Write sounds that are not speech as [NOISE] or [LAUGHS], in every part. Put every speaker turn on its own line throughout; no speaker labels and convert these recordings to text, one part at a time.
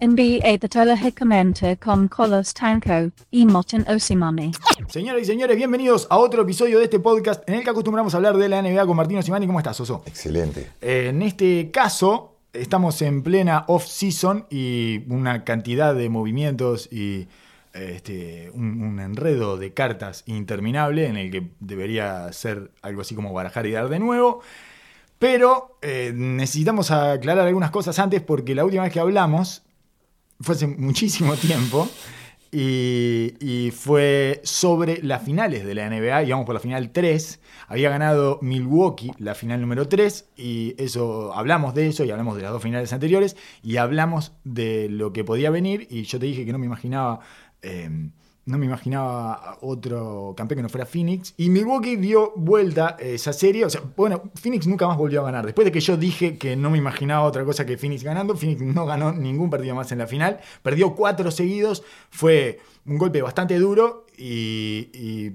NBA Tatolahicamente con Colos Tanco y Moten Osimami.
Señoras y señores, bienvenidos a otro episodio de este podcast en el que acostumbramos a hablar de la NBA con Martín Osimani. ¿Cómo estás, Oso?
Excelente.
En este caso, estamos en plena off-season y una cantidad de movimientos y este, un, un enredo de cartas interminable en el que debería ser algo así como barajar y dar de nuevo. Pero eh, necesitamos aclarar algunas cosas antes porque la última vez que hablamos fue hace muchísimo tiempo y, y fue sobre las finales de la NBA, íbamos por la final 3, había ganado Milwaukee la final número 3 y eso hablamos de eso y hablamos de las dos finales anteriores y hablamos de lo que podía venir y yo te dije que no me imaginaba... eh, no me imaginaba otro campeón que no fuera Phoenix. Y Milwaukee dio vuelta esa serie. O sea, bueno, Phoenix nunca más volvió a ganar. Después de que yo dije que no me imaginaba otra cosa que Phoenix ganando, Phoenix no ganó ningún partido más en la final. Perdió cuatro seguidos. Fue un golpe bastante duro y, y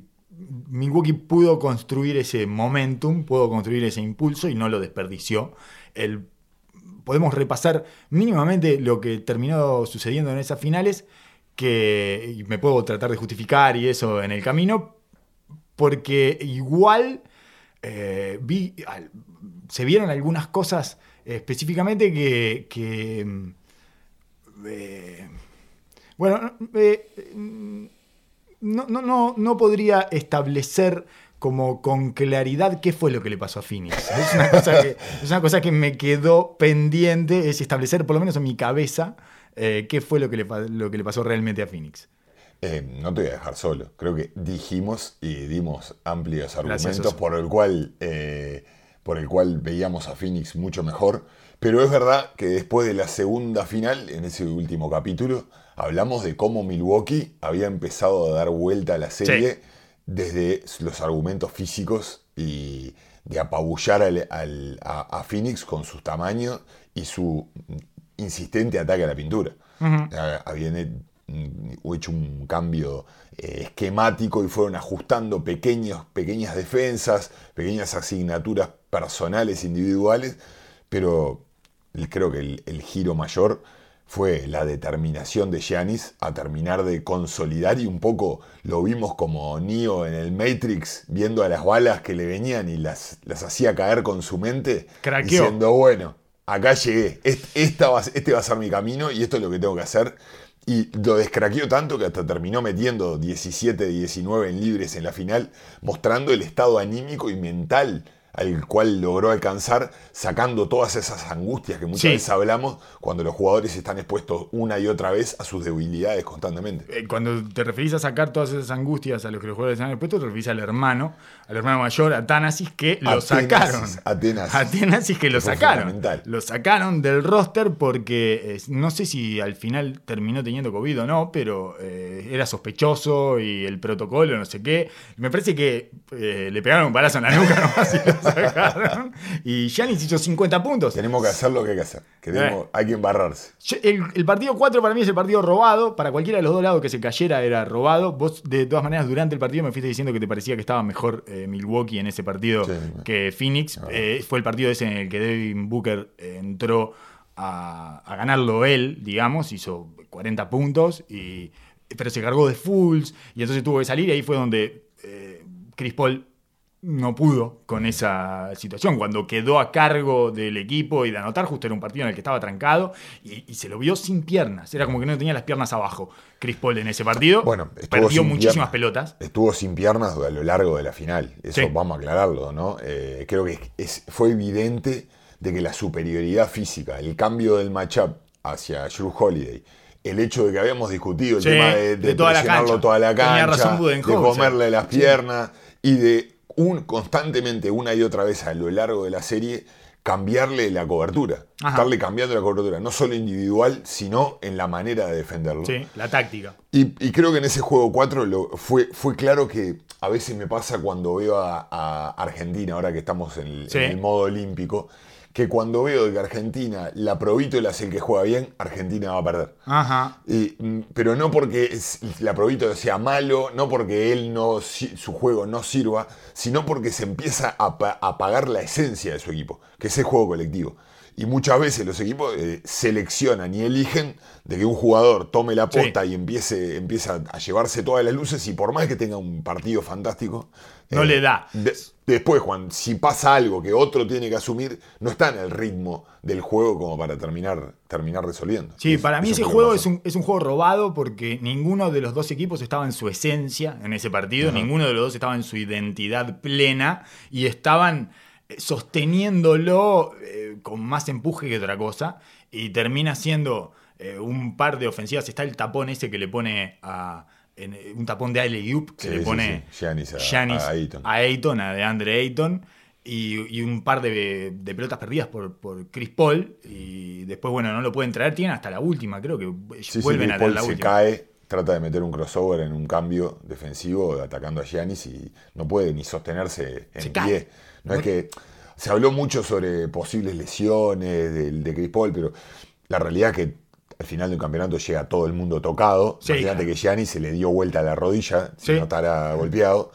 Milwaukee pudo construir ese momentum, pudo construir ese impulso y no lo desperdició. El, podemos repasar mínimamente lo que terminó sucediendo en esas finales que me puedo tratar de justificar y eso en el camino, porque igual eh, vi, se vieron algunas cosas específicamente que, mm, eh, bueno, eh, no, no, no, no podría establecer como con claridad qué fue lo que le pasó a Phoenix. Es una cosa que, es una cosa que me quedó pendiente, es establecer por lo menos en mi cabeza eh, qué fue lo que, le, pa- lo que le pasó realmente a Phoenix.
Eh, no te voy a dejar solo. Creo que dijimos y dimos amplios argumentos por el, cual, eh, por el cual veíamos a Phoenix mucho mejor. Pero es verdad que después de la segunda final, en ese último capítulo, hablamos de cómo Milwaukee había empezado a dar vuelta a la serie desde los argumentos físicos y de apabullar al- al- a, a Phoenix con su tamaño y su insistente ataque a la pintura. Habían mm, hecho un cambio eh, esquemático y fueron ajustando pequeños, pequeñas defensas, pequeñas asignaturas personales, individuales, pero creo que el, el giro mayor fue la determinación de Giannis a terminar de consolidar y un poco lo vimos como Neo en el Matrix, viendo a las balas que le venían y las, las hacía caer con su mente,
Craqueó.
diciendo, bueno, acá llegué, Est- esta va, este va a ser mi camino y esto es lo que tengo que hacer. Y lo descraqueó tanto que hasta terminó metiendo 17, 19 en libres en la final, mostrando el estado anímico y mental al cual logró alcanzar, sacando todas esas angustias que muchas
Sí.
veces hablamos cuando los jugadores están expuestos una y otra vez a sus debilidades constantemente.
Eh, Cuando te referís a sacar todas esas angustias a los que los jugadores han expuesto, te referís al hermano, al hermano mayor, a Tánasis, que lo sacaron.
Atenasis.
A Tánasis que lo sacaron. Lo sacaron del roster porque eh, no sé si al final terminó teniendo COVID o no, pero eh, era sospechoso y el protocolo, no sé qué. Me parece que eh, le pegaron un balazo en la nuca [LAUGHS] nomás y lo sacaron. Y Giannis hizo 50 puntos.
Tenemos que hacer lo que hay que hacer. que tenemos- hay que embarrarse.
Yo- El, el partido 4 para mí es el partido robado. Para cualquiera de los dos lados que se cayera era robado. Vos, de todas maneras, durante el partido me fuiste diciendo que te parecía que estaba mejor eh, Milwaukee en ese partido
Sí.
que Phoenix.
Ah.
Eh, fue el partido ese en el que Devin Booker entró a, a ganarlo él, digamos. Hizo 40 puntos, y, pero se cargó de fulls y entonces tuvo que salir. Y ahí fue donde eh, Chris Paul no pudo con esa situación. Cuando quedó a cargo del equipo y de anotar, justo era un partido en el que estaba trancado y, y se lo vio sin piernas. Era como que no tenía las piernas abajo. Chris Paul en ese partido
Bueno, estuvo
perdió muchísimas
piernas.
pelotas.
Estuvo sin piernas a lo largo de la final. Eso
Sí.
vamos a aclararlo, ¿no? Eh, creo que es- fue evidente de que la superioridad física, el cambio del matchup hacia Drew Holiday, el hecho de que habíamos discutido el
Sí,
tema de, de
de toda la
toda la cancha, de comerle las
Sí.
piernas y de un, constantemente, una y otra vez a lo largo de la serie, cambiarle la cobertura.
Ajá.
Estarle cambiando la cobertura, no solo individual, sino en la manera de defenderlo.
Sí, la táctica.
Y, y creo que en ese juego 4 lo, fue, fue claro que a veces me pasa cuando veo a, a Argentina, ahora que estamos en el,
Sí.
en el modo olímpico, que cuando veo que Argentina, la Provítola es el que juega bien, Argentina va a perder.
Ajá.
Y, mm, pero no porque es- la Provítola sea malo, no porque él no, su juego no sirva, sino porque se empieza a, a apagar la esencia de su equipo, que es el juego colectivo. Y muchas veces los equipos eh, seleccionan y eligen de que un jugador tome la posta
Sí.
y empiece, empieza a llevarse todas las luces y por más que tenga un partido fantástico,
No
eh,
le da.
de- después, Juan, si pasa algo que otro tiene que asumir, no está en el ritmo del juego como para terminar, terminar resolviendo.
Sí,
Es-
para mí ese juego es un, es un juego robado porque ninguno de los dos equipos estaba en su esencia en ese partido, ninguno de los dos estaba en su identidad plena y estaban sosteniéndolo eh, con más empuje que otra cosa y termina siendo eh, un par de ofensivas. Está el tapón ese que le pone a... en- eh, un tapón de alley oop que
Sí,
le pone
sí. Giannis a- Ayton.
a Ayton, a DeAndre Ayton, y, y un par de, de pelotas perdidas por, por Chris Paul. Y después, bueno, no lo pueden traer, tienen hasta la última, creo que vuelven a
Paul
la
se
última.
cae, trata de meter un crossover en un cambio defensivo atacando a Giannis y no puede ni sostenerse en pie. No es que se habló mucho sobre posibles lesiones del de Chris Paul, pero la realidad es que al final del campeonato llega todo el mundo tocado.
Sí,
Imagínate
claro.
que Giannis se le dio vuelta a la rodilla, si
Sí.
no estará golpeado.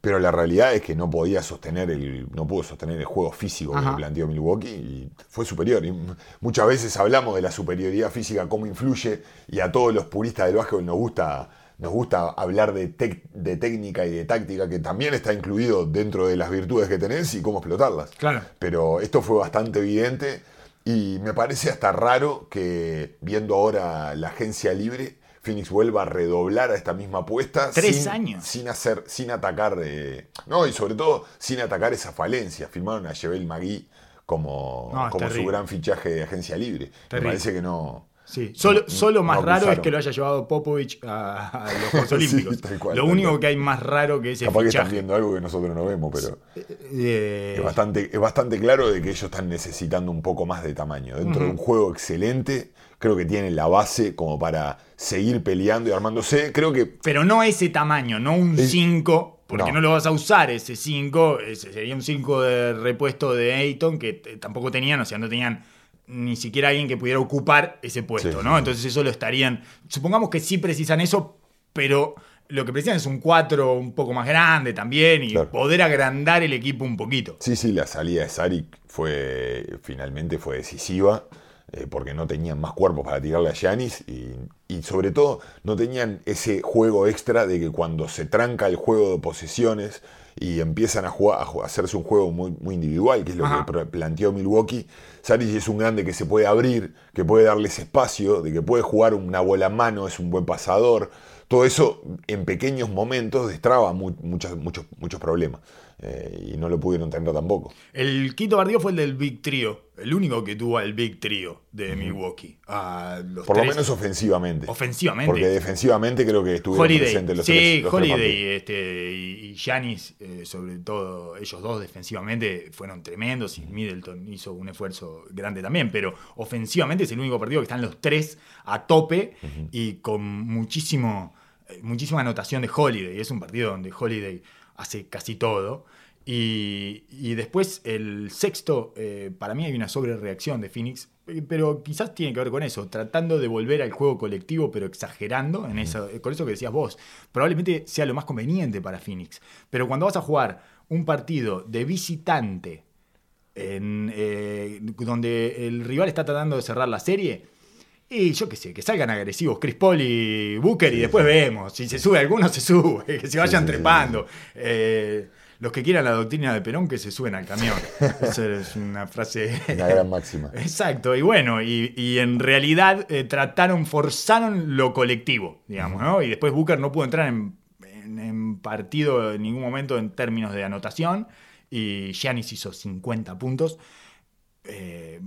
Pero la realidad es que no podía sostener el, no pudo sostener el juego físico que
Ajá.
planteó Milwaukee y fue superior. Y muchas veces hablamos de la superioridad física, cómo influye, y a todos los puristas del básquetbol nos gusta, nos gusta hablar de, de técnica y de táctica, que también está incluido dentro de las virtudes que tenés y cómo explotarlas.
Claro.
Pero esto fue bastante evidente y me parece hasta raro que viendo ahora la agencia libre, Phoenix vuelva a redoblar a esta misma apuesta.
Tres
sin-
años.
Sin hacer, sin atacar, eh, no, y sobre todo sin atacar esa falencia. Firmaron a Jebel Magui como,
No,
como su gran fichaje de agencia libre. Me parece que no.
Sí, solo, solo más raro es que lo haya llevado Popovich a, a los Juegos [LAUGHS] Olímpicos.
cual,
lo único
cual.
que hay más raro que ese
Capaz que están viendo algo que nosotros no vemos, pero
Eh,
es, bastante, es bastante claro de que ellos están necesitando un poco más de tamaño. Dentro de un juego excelente, creo que tienen la base como para seguir peleando y armándose. Creo que
Pero no ese tamaño, no un
Es-
5, porque no.
no.
lo vas a usar ese 5, ese sería un 5 de repuesto de Ayton que tampoco tenían, o sea, no tenían ni siquiera alguien que pudiera ocupar ese puesto,
Sí,
¿no? Entonces eso lo estarían, supongamos que sí precisan eso, pero lo que precisan es un 4 un poco más grande también y
Claro.
poder agrandar el equipo un poquito.
Sí, sí, la salida de Saric fue, finalmente fue decisiva, eh, porque no tenían más cuerpos para tirarle a Giannis y, y sobre todo no tenían ese juego extra de que cuando se tranca el juego de posesiones y empiezan a, jugar, hacerse un juego muy, muy individual, que es lo
Ajá.
que planteó Milwaukee, Saric es un grande que se puede abrir, que puede darles espacio, de que puede jugar una bola a mano, es un buen pasador. Todo eso en pequeños momentos destraba muchas- muchos, muchos problemas eh, y no lo pudieron tener tampoco.
El quinto partido fue el del Big Trio, el único que tuvo el Big Trio de Milwaukee. A los
Por lo menos ofensivamente.
ofensivamente.
Porque defensivamente creo que estuvieron
Holiday,
presentes los
sí,
tres, los
Holiday este, y Giannis, eh, sobre todo ellos dos defensivamente fueron tremendos y Middleton hizo un esfuerzo grande también, pero ofensivamente es el único partido que están los tres a tope y con muchísimo, eh, muchísima anotación de Holiday. Es un partido donde Holiday hace casi todo. Y, y después el sexto, eh, para mí hay una sobrereacción de Phoenix, eh, pero quizás tiene que ver con eso, tratando de volver al juego colectivo, pero exagerando en eso, eh, con eso que decías vos. Probablemente sea lo más conveniente para Phoenix. Pero cuando vas a jugar un partido de visitante, en, eh, donde el rival está tratando de cerrar la serie, y yo qué sé, que salgan agresivos Chris Paul y Booker y después vemos. Si se sube alguno, se sube, [LAUGHS] que se vayan
sí,
trepando. Eh, los que quieran la doctrina de Perón, que se suben al camión. [LAUGHS] Esa es una frase.
Una gran máxima. [LAUGHS]
Exacto, y bueno, y, y en realidad eh, trataron, forzaron lo colectivo, digamos, ¿no? Y después Booker no pudo entrar en, en- en partido en ningún momento en términos de anotación, y Giannis hizo 50 puntos. Eh,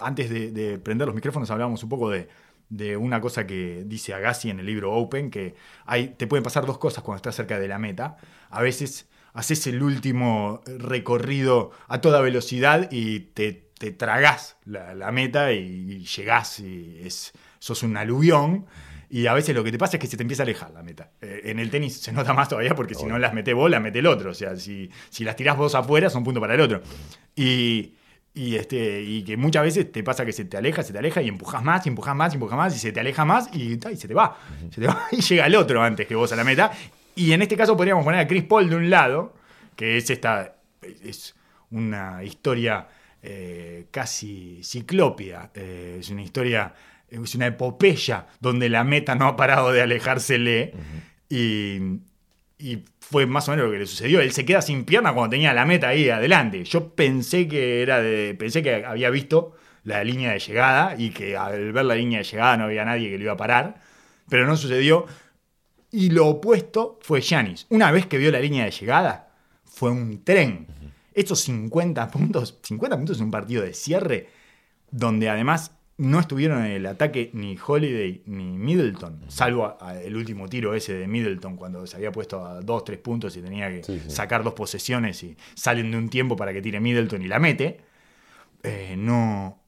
antes de, de prender los micrófonos hablábamos un poco de, de una cosa que dice Agassi en el libro Open, que hay, te pueden pasar dos cosas cuando estás cerca de la meta. A veces haces el último recorrido a toda velocidad y te, te tragás la, la meta y, llegás y es, sos un aluvión. Y a veces lo que te pasa es que se te empieza a alejar la meta. Eh, en el tenis se nota más todavía porque si no las metés vos, las mete el otro. O sea, si, si las tirás vos afuera, son punto para el otro. Y, y, este, y que muchas veces te pasa que se te aleja, se te aleja y empujas más, y empujas más, y empujas más, y se te aleja más y, y se te va. Se te [LAUGHS] va y llega el otro antes que vos a la meta. Y en este caso podríamos poner a Chris Paul de un lado, que es esta. es una historia eh, casi ciclópia. Eh, es una historia, es una epopeya donde la meta no ha parado de alejársele. y, y fue más o menos lo que le sucedió. Él se queda sin pierna cuando tenía la meta ahí adelante. Yo pensé que era de. pensé que había visto la línea de llegada y que al ver la línea de llegada no había nadie que lo iba a parar. Pero no sucedió. Y lo opuesto fue Yanis. Una vez que vio la línea de llegada, fue un tren. Estos 50 puntos, 50 puntos en un partido de cierre, donde además no estuvieron en el ataque ni Holiday ni Middleton, salvo a- a el último tiro ese de Middleton cuando se había puesto a dos, tres puntos y tenía que
Sí, sí.
sacar dos posesiones y salen de un tiempo para que tire Middleton y la mete. Eh, no.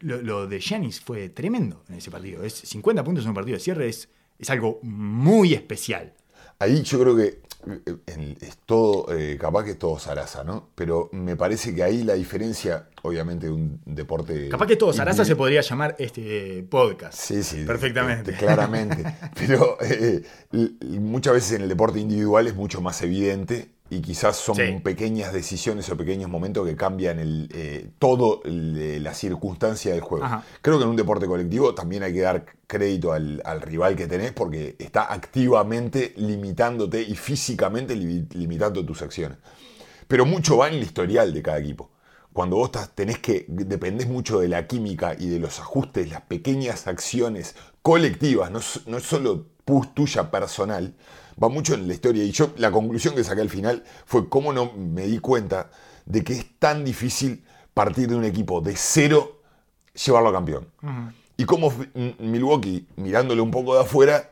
Lo, lo de Giannis fue tremendo en ese partido. Es 50 puntos en un partido de cierre es, es algo muy especial.
Ahí yo creo que eh, es todo, eh, capaz que es todo Sarasa, ¿no? Pero me parece que ahí la diferencia, obviamente, de un deporte.
Capaz que todo Sarasa
individu-
se podría llamar este podcast.
Sí, sí.
Perfectamente.
este, claramente. [LAUGHS] Pero eh, muchas veces en el deporte individual es mucho más evidente y quizás son
Sí.
pequeñas decisiones o pequeños momentos que cambian el, eh, todo el, eh, la circunstancia del juego.
Ajá.
Creo que en un deporte colectivo también hay que dar crédito al, al rival que tenés porque está activamente limitándote y físicamente li- limitando tus acciones. Pero mucho va en el historial de cada equipo. Cuando vos estás- tenés que, dependés mucho de la química y de los ajustes, las pequeñas acciones colectivas, no, no es solo tuya personal, va mucho en la historia. Y yo, la conclusión que saqué al final fue cómo no me di cuenta de que es tan difícil partir de un equipo de cero, llevarlo a campeón. Y cómo Milwaukee, mirándolo un poco de afuera,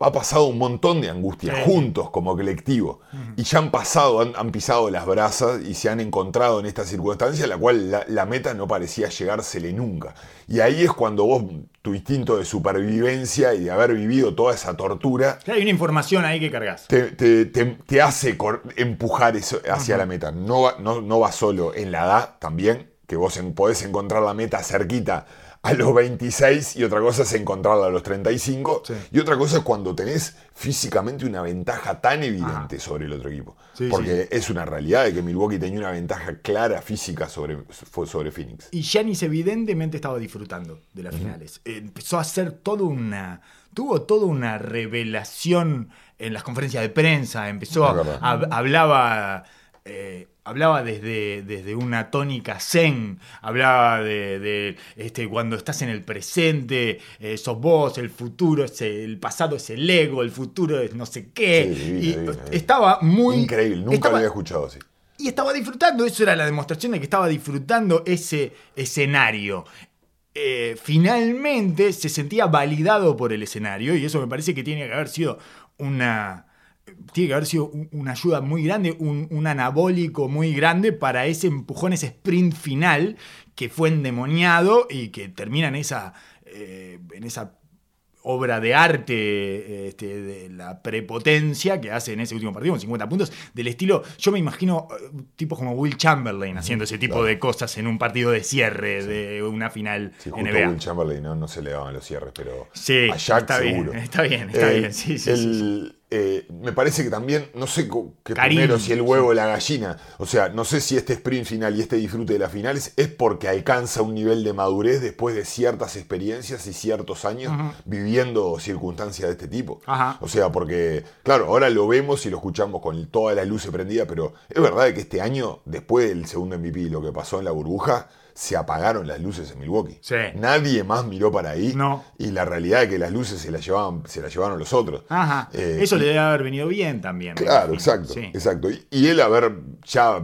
ha pasado un montón de angustia
Sí.
juntos como colectivo. Y ya han pasado, han, han pisado las brasas y se han encontrado en esta circunstancia la cual la, la meta no parecía llegársele nunca. Y ahí es cuando vos, tu instinto de supervivencia y de haber vivido toda esa tortura,
Hay una información ahí que cargas.
te, te- te- te hace empujar eso hacia la meta. No va, no, no va solo en la edad también, que vos en- podés encontrar la meta cerquita a los 26 y otra cosa es encontrarla a los 35
Sí.
y otra cosa es cuando tenés físicamente una ventaja tan evidente sobre el otro equipo.
Sí,
Porque es una realidad de que Milwaukee tenía una ventaja clara física sobre, sobre Phoenix.
Y Giannis evidentemente estaba disfrutando de las finales. Empezó a hacer toda una. Tuvo toda una revelación en las conferencias de prensa. Empezó a- hablaba. eh, hablaba desde, desde una tónica zen, hablaba de, de, este, cuando estás en el presente, eh, sos vos, el futuro es el, el pasado es el ego, el futuro es no sé qué.
Sí,
y estaba muy...
Increíble, nunca
estaba-
lo había escuchado así.
y estaba disfrutando, eso era la demostración de que estaba disfrutando ese escenario. Eh, finalmente se sentía validado por el escenario y eso me parece que tiene que haber sido una... Tiene que haber sido un- una ayuda muy grande, un, un anabólico muy grande para ese empujón, ese sprint final que fue endemoniado y que termina en esa, eh, en esa obra de arte este, de la prepotencia que hace en ese último partido con 50 puntos, del estilo, yo me imagino eh, tipos como Will Chamberlain haciendo ese tipo
claro.
de cosas en un partido de cierre de una final
Sí, justo
NBA.
Will Chamberlain no, no se le daban los cierres, pero
Sí,
a Shaq
está bien,
seguro.
está bien, está
Eh,
bien, sí, sí,
el-
sí, sí.
Eh, me parece que también, no sé qué primero, si el huevo o la gallina. O sea, no sé si este sprint final y este disfrute de las finales es porque alcanza un nivel de madurez después de ciertas experiencias y ciertos años viviendo circunstancias de este tipo.
Ajá.
O sea, porque, claro, ahora lo vemos y lo escuchamos con todas las luces prendidas, pero es verdad que este año, después del segundo MVP y lo que pasó en la burbuja, se apagaron las luces en Milwaukee.
Sí.
Nadie más miró para ahí.
No.
Y la realidad es que las luces se las llevaban, se las llevaron los otros.
Ajá,
Eh,
eso
y-
le debe haber venido bien también.
Claro, exacto,
Sí.
exacto. Y, y él haber ya,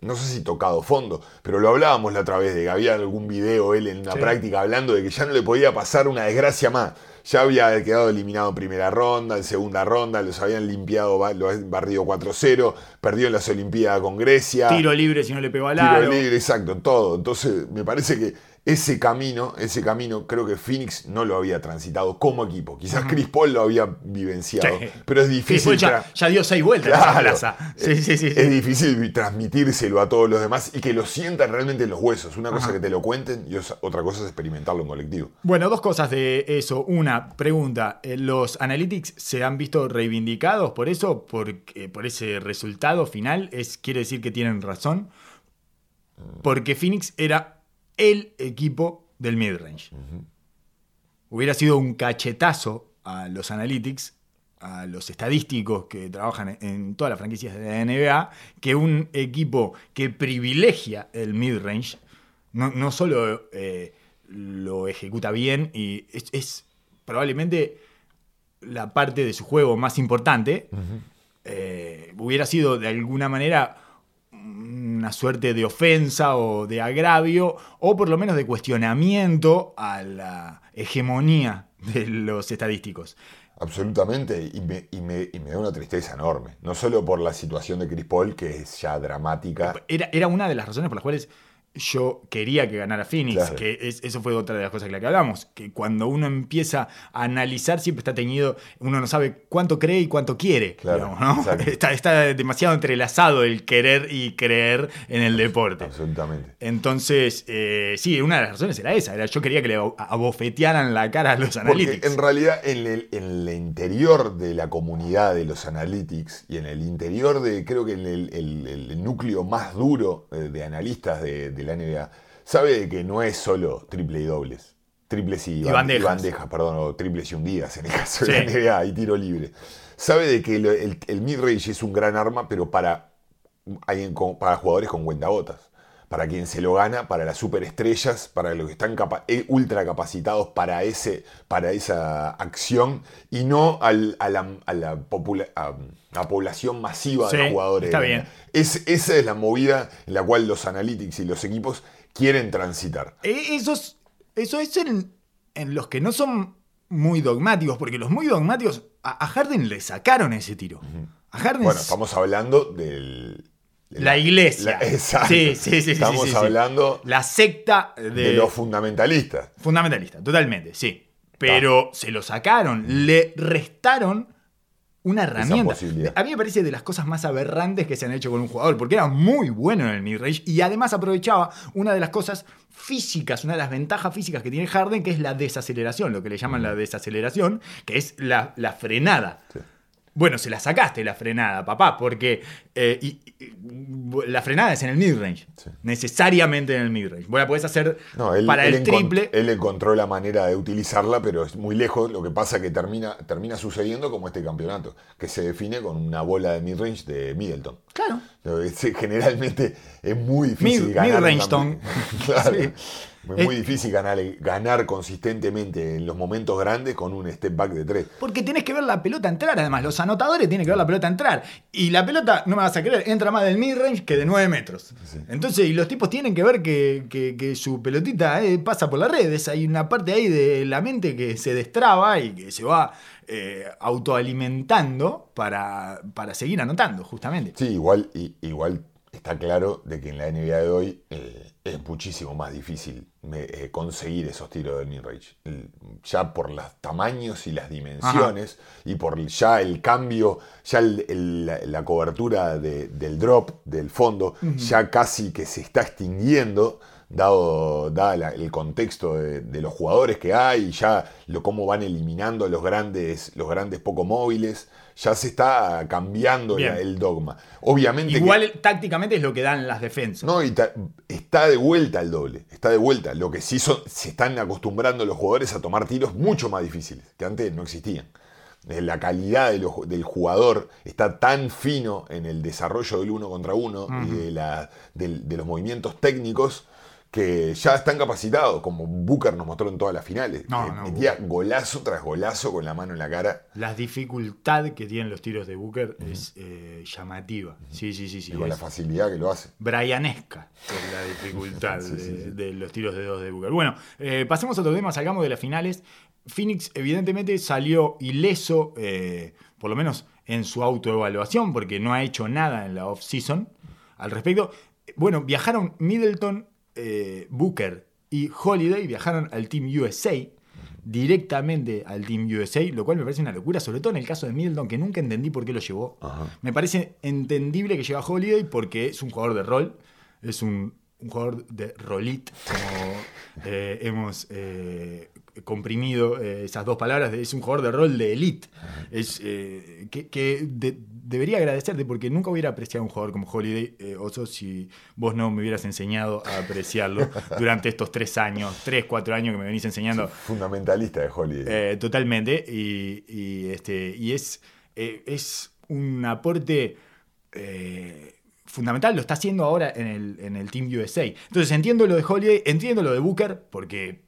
no sé si tocado fondo, pero lo hablábamos la otra vez de que había algún video él en una
Sí.
práctica hablando de que ya no le podía pasar una desgracia más. Ya había quedado eliminado en primera ronda, en segunda ronda, los habían limpiado, lo habían barrido 4-0, perdió en las Olimpiadas con Grecia.
Tiro libre si no le pegó al
Tiro
aro.
libre, exacto, todo. Entonces, me parece que ese camino, ese camino, creo que Phoenix no lo había transitado como equipo. Quizás Chris Paul lo había vivenciado,
Sí.
pero es difícil.
ya, ya dio seis vueltas en esa
Claro.
plaza. Sí, sí.
Es difícil transmitírselo a todos los demás y que lo sientan realmente en los huesos. Una cosa que te lo cuenten y otra cosa es experimentarlo en colectivo.
Bueno, dos cosas de eso. Una, pregunta, eh, ¿los analytics se han visto reivindicados por eso? Por, por ese resultado final? ¿Es, ¿Quiere decir que tienen razón? Porque Phoenix era el equipo del midrange. Hubiera sido un cachetazo a los analytics, a los estadísticos que trabajan en todas las franquicias de la NBA, que un equipo que privilegia el midrange, no, no solo eh, lo ejecuta bien y es, es probablemente la parte de su juego más importante, eh, hubiera sido de alguna manera una suerte de ofensa o de agravio, o por lo menos de cuestionamiento a la hegemonía de los estadísticos.
Absolutamente, y me, y me- y me da una tristeza enorme. No solo por la situación de Chris Paul, que es ya dramática.
Era, era una de las razones por las cuales yo quería que ganara Phoenix,
Claro.
que es- eso fue otra de las cosas de las que hablamos, que cuando uno empieza a analizar siempre está teñido, uno no sabe cuánto cree y cuánto quiere,
Claro,
digamos, ¿no? [LAUGHS] Está, está demasiado entrelazado el querer y creer en el deporte.
Absolutamente.
Entonces, eh, sí, una de las razones era esa, era yo quería que le ab- abofetearan la cara a los
Porque
analytics.
en realidad en el, en el interior de la comunidad de los analytics y en el interior de, creo que en el, el- el núcleo más duro eh, de analistas de, de la NBA, sabe de que no es solo triple y dobles. Triples y, ban-
bandejas.
perdón, o triples y hundidas en el caso
Sí.
de la NBA y tiro libre. Sabe de que lo- el, el mid-range es un gran arma, pero para, alguien con- para jugadores con cuentagotas. Para quien se lo gana, para las superestrellas, para los que están capa- eh, ultra capacitados para, ese, para esa acción y no al- a, la, a la popula- a la población masiva
Sí,
de jugadores.
está bien.
Es, esa es la movida en la cual los analytics y los equipos quieren transitar.
Eh, Esos, eso es en, en los que no son muy dogmáticos, porque los muy dogmáticos a, a Harden le sacaron ese tiro. A Harden
Bueno, estamos hablando del... de
la iglesia.
la- [LAUGHS] exacto.
Sí, sí, sí,
Estamos
sí, sí.
hablando
La secta de,
de los fundamentalistas.
fundamentalista, totalmente, sí. Pero se lo sacaron, le restaron una herramienta. A mí me parece de las cosas más aberrantes que se han hecho con un jugador, porque era muy bueno en el midrange y además aprovechaba una de las cosas físicas, una de las ventajas físicas que tiene Harden, que es la desaceleración, lo que le llaman la desaceleración, que es la, la frenada.
Sí.
Bueno, se la sacaste la frenada, papá, porque eh, y- y- la frenada es en el midrange.
Sí.
Necesariamente en el midrange. Vos la podés hacer
No, él,
para
él
el triple.
Él encontró la manera de utilizarla, pero es muy lejos. Lo que pasa es que termina, termina sucediendo como este campeonato, que se define con una bola de midrange de Middleton.
Claro. [LAUGHS]
Generalmente es muy difícil
Mid-
ganar.
midrange [LAUGHS]
claro.
Sí.
Es muy difícil ganar, ganar consistentemente en los momentos grandes con un step back de tres.
Porque tenés que ver la pelota entrar, además. Los anotadores tienen que ver la pelota entrar. Y la pelota, no me vas a creer, entra más del midrange que de 9 metros. Entonces, y los tipos tienen que ver que, que- que su pelotita eh, pasa por las redes. Hay una parte ahí de la mente que se destraba y que se va eh, autoalimentando para, para seguir anotando, justamente.
Sí, igual, igual está claro de que en la NBA de hoy eh, es muchísimo más difícil me- eh, conseguir esos tiros del midrange. Ya por los tamaños y las dimensiones y por ya el cambio, ya el- el- la, la cobertura de- del drop, del fondo, ya casi que se está extinguiendo. Dado, la- el contexto de, de los jugadores que hay, ya lo, cómo van eliminando los grandes, los grandes poco móviles, ya se está cambiando
Bien.
el dogma. Obviamente que-
Igual tácticamente es lo que dan las defensas.
no, y ta- está de vuelta el doble, está de vuelta. Lo que sí son, se están acostumbrando los jugadores a tomar tiros mucho más difíciles, que antes no existían. Eh, La calidad de los- del jugador está tan fino en el desarrollo del uno contra uno y de, la- del- de los movimientos técnicos que ya están capacitados, como Booker nos mostró en todas las finales.
No,
metía golazo tras golazo con la mano en la cara.
La dificultad que tienen los tiros de Booker es eh, llamativa. Sí, sí, sí, sí.
y con la facilidad que lo hace.
Brianesca es la dificultad [LAUGHS]
Sí,
de,
sí, sí.
de los tiros de dos de Booker. Bueno, eh, pasemos a otro tema, salgamos de las finales. Phoenix evidentemente salió ileso, eh, por lo menos en su autoevaluación, porque no ha hecho nada en la off-season al respecto. Bueno, viajaron Middleton, eh, Booker y Holiday, viajaron al Team USA, directamente al Team USA, lo cual me parece una locura, sobre todo en el caso de Middleton, que nunca entendí por qué lo llevó.
Ajá.
Me parece entendible que lleva a Holiday porque es un jugador de rol, es un, un jugador de rolit, como eh, hemos eh, comprimido eh, esas dos palabras, es un jugador de rol de elite, es, que, que de- debería agradecerte porque nunca hubiera apreciado a un jugador como Holiday, eh, Oso, si vos no me hubieras enseñado a apreciarlo [LAUGHS] durante estos tres años, tres, cuatro años que me venís enseñando.
Fundamentalista de Holiday.
Eh, totalmente. Y, y, este, y es, eh, es un aporte fundamental, lo está haciendo ahora en el, en el Team USA. Entonces entiendo lo de Holiday, entiendo lo de Booker, porque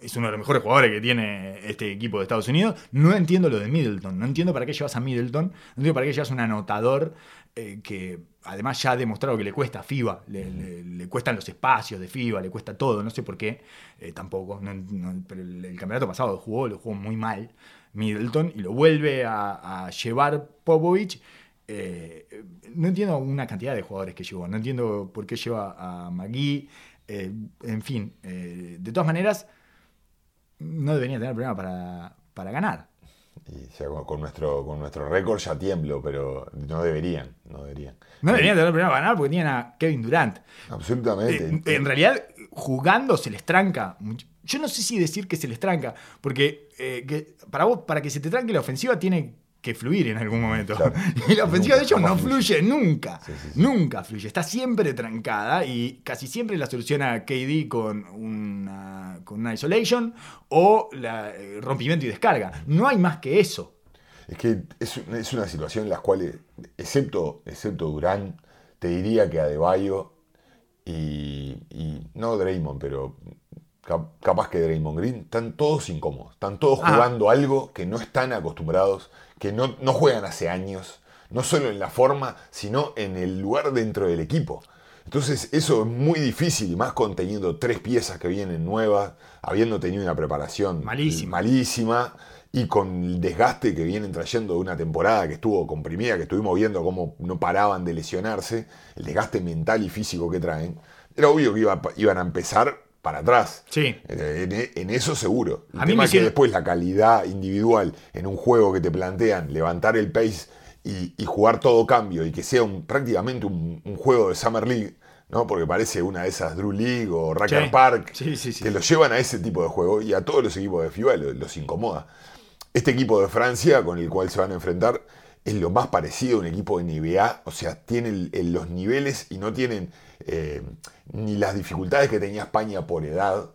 es uno de los mejores jugadores que tiene este equipo de Estados Unidos. No entiendo lo de Middleton, no entiendo para qué llevas a Middleton, no entiendo para qué llevas un anotador eh, que además ya ha demostrado que le cuesta a FIBA, le, le- le cuestan los espacios de FIBA, le cuesta todo, no sé por qué, eh, tampoco. pero el, campeonato pasado lo jugó, lo jugó muy mal Middleton y lo vuelve a llevar Popovich. Eh, no entiendo una cantidad de jugadores que llevó, no entiendo por qué lleva a McGee, eh, en fin, eh, de todas maneras, no debería tener problema para, para ganar.
Y ya con, con nuestro, con nuestro récord ya tiemblo, pero no deberían, no deberían.
No deberían tener problema para ganar porque tienen a Kevin Durant.
Absolutamente.
En realidad, jugando se les tranca. Yo no sé si decir que se les tranca, porque que para vos, para que se te tranque la ofensiva, tiene que fluir en algún momento.
Claro. [LAUGHS]
Y la ofensiva
Nunca,
de ellos no fluye nunca.
Sí, sí, sí.
Nunca fluye. Está siempre trancada y casi siempre la soluciona KD con una, con una isolation o la, eh, rompimiento y descarga. No hay más que eso.
Es que es, un- es una situación en la cual, excepto, excepto Durán, te diría que Adebayo y, y no Draymond, pero capaz que Draymond Green, están todos incómodos. Están todos
Ah.
jugando algo que no están acostumbrados, que no, no juegan hace años, no solo en la forma, sino en el lugar dentro del equipo. Entonces eso es muy difícil, y más conteniendo tres piezas que vienen nuevas, habiendo tenido una preparación
Malísima.
malísima y con el desgaste que vienen trayendo de una temporada que estuvo comprimida, que estuvimos viendo cómo no paraban de lesionarse, el desgaste mental y físico que traen, era obvio que iba- iban a empezar para atrás.
Sí.
Eh, En, en eso seguro. El
A mí
tema
me
es que después la calidad individual en un juego que te plantean, levantar el pace y, y jugar todo cambio y que sea un, prácticamente un, un juego de Summer League, ¿no? porque parece una de esas Drew League o Racker
Sí.
Park,
Sí, sí, sí.
que los llevan a ese tipo de juego y a todos los equipos de FIBA lo- los, incomoda. Este equipo de Francia con el cual se van a enfrentar es lo más parecido a un equipo de NBA, o sea, tienen los niveles y no tienen eh, ni las dificultades que tenía España por edad,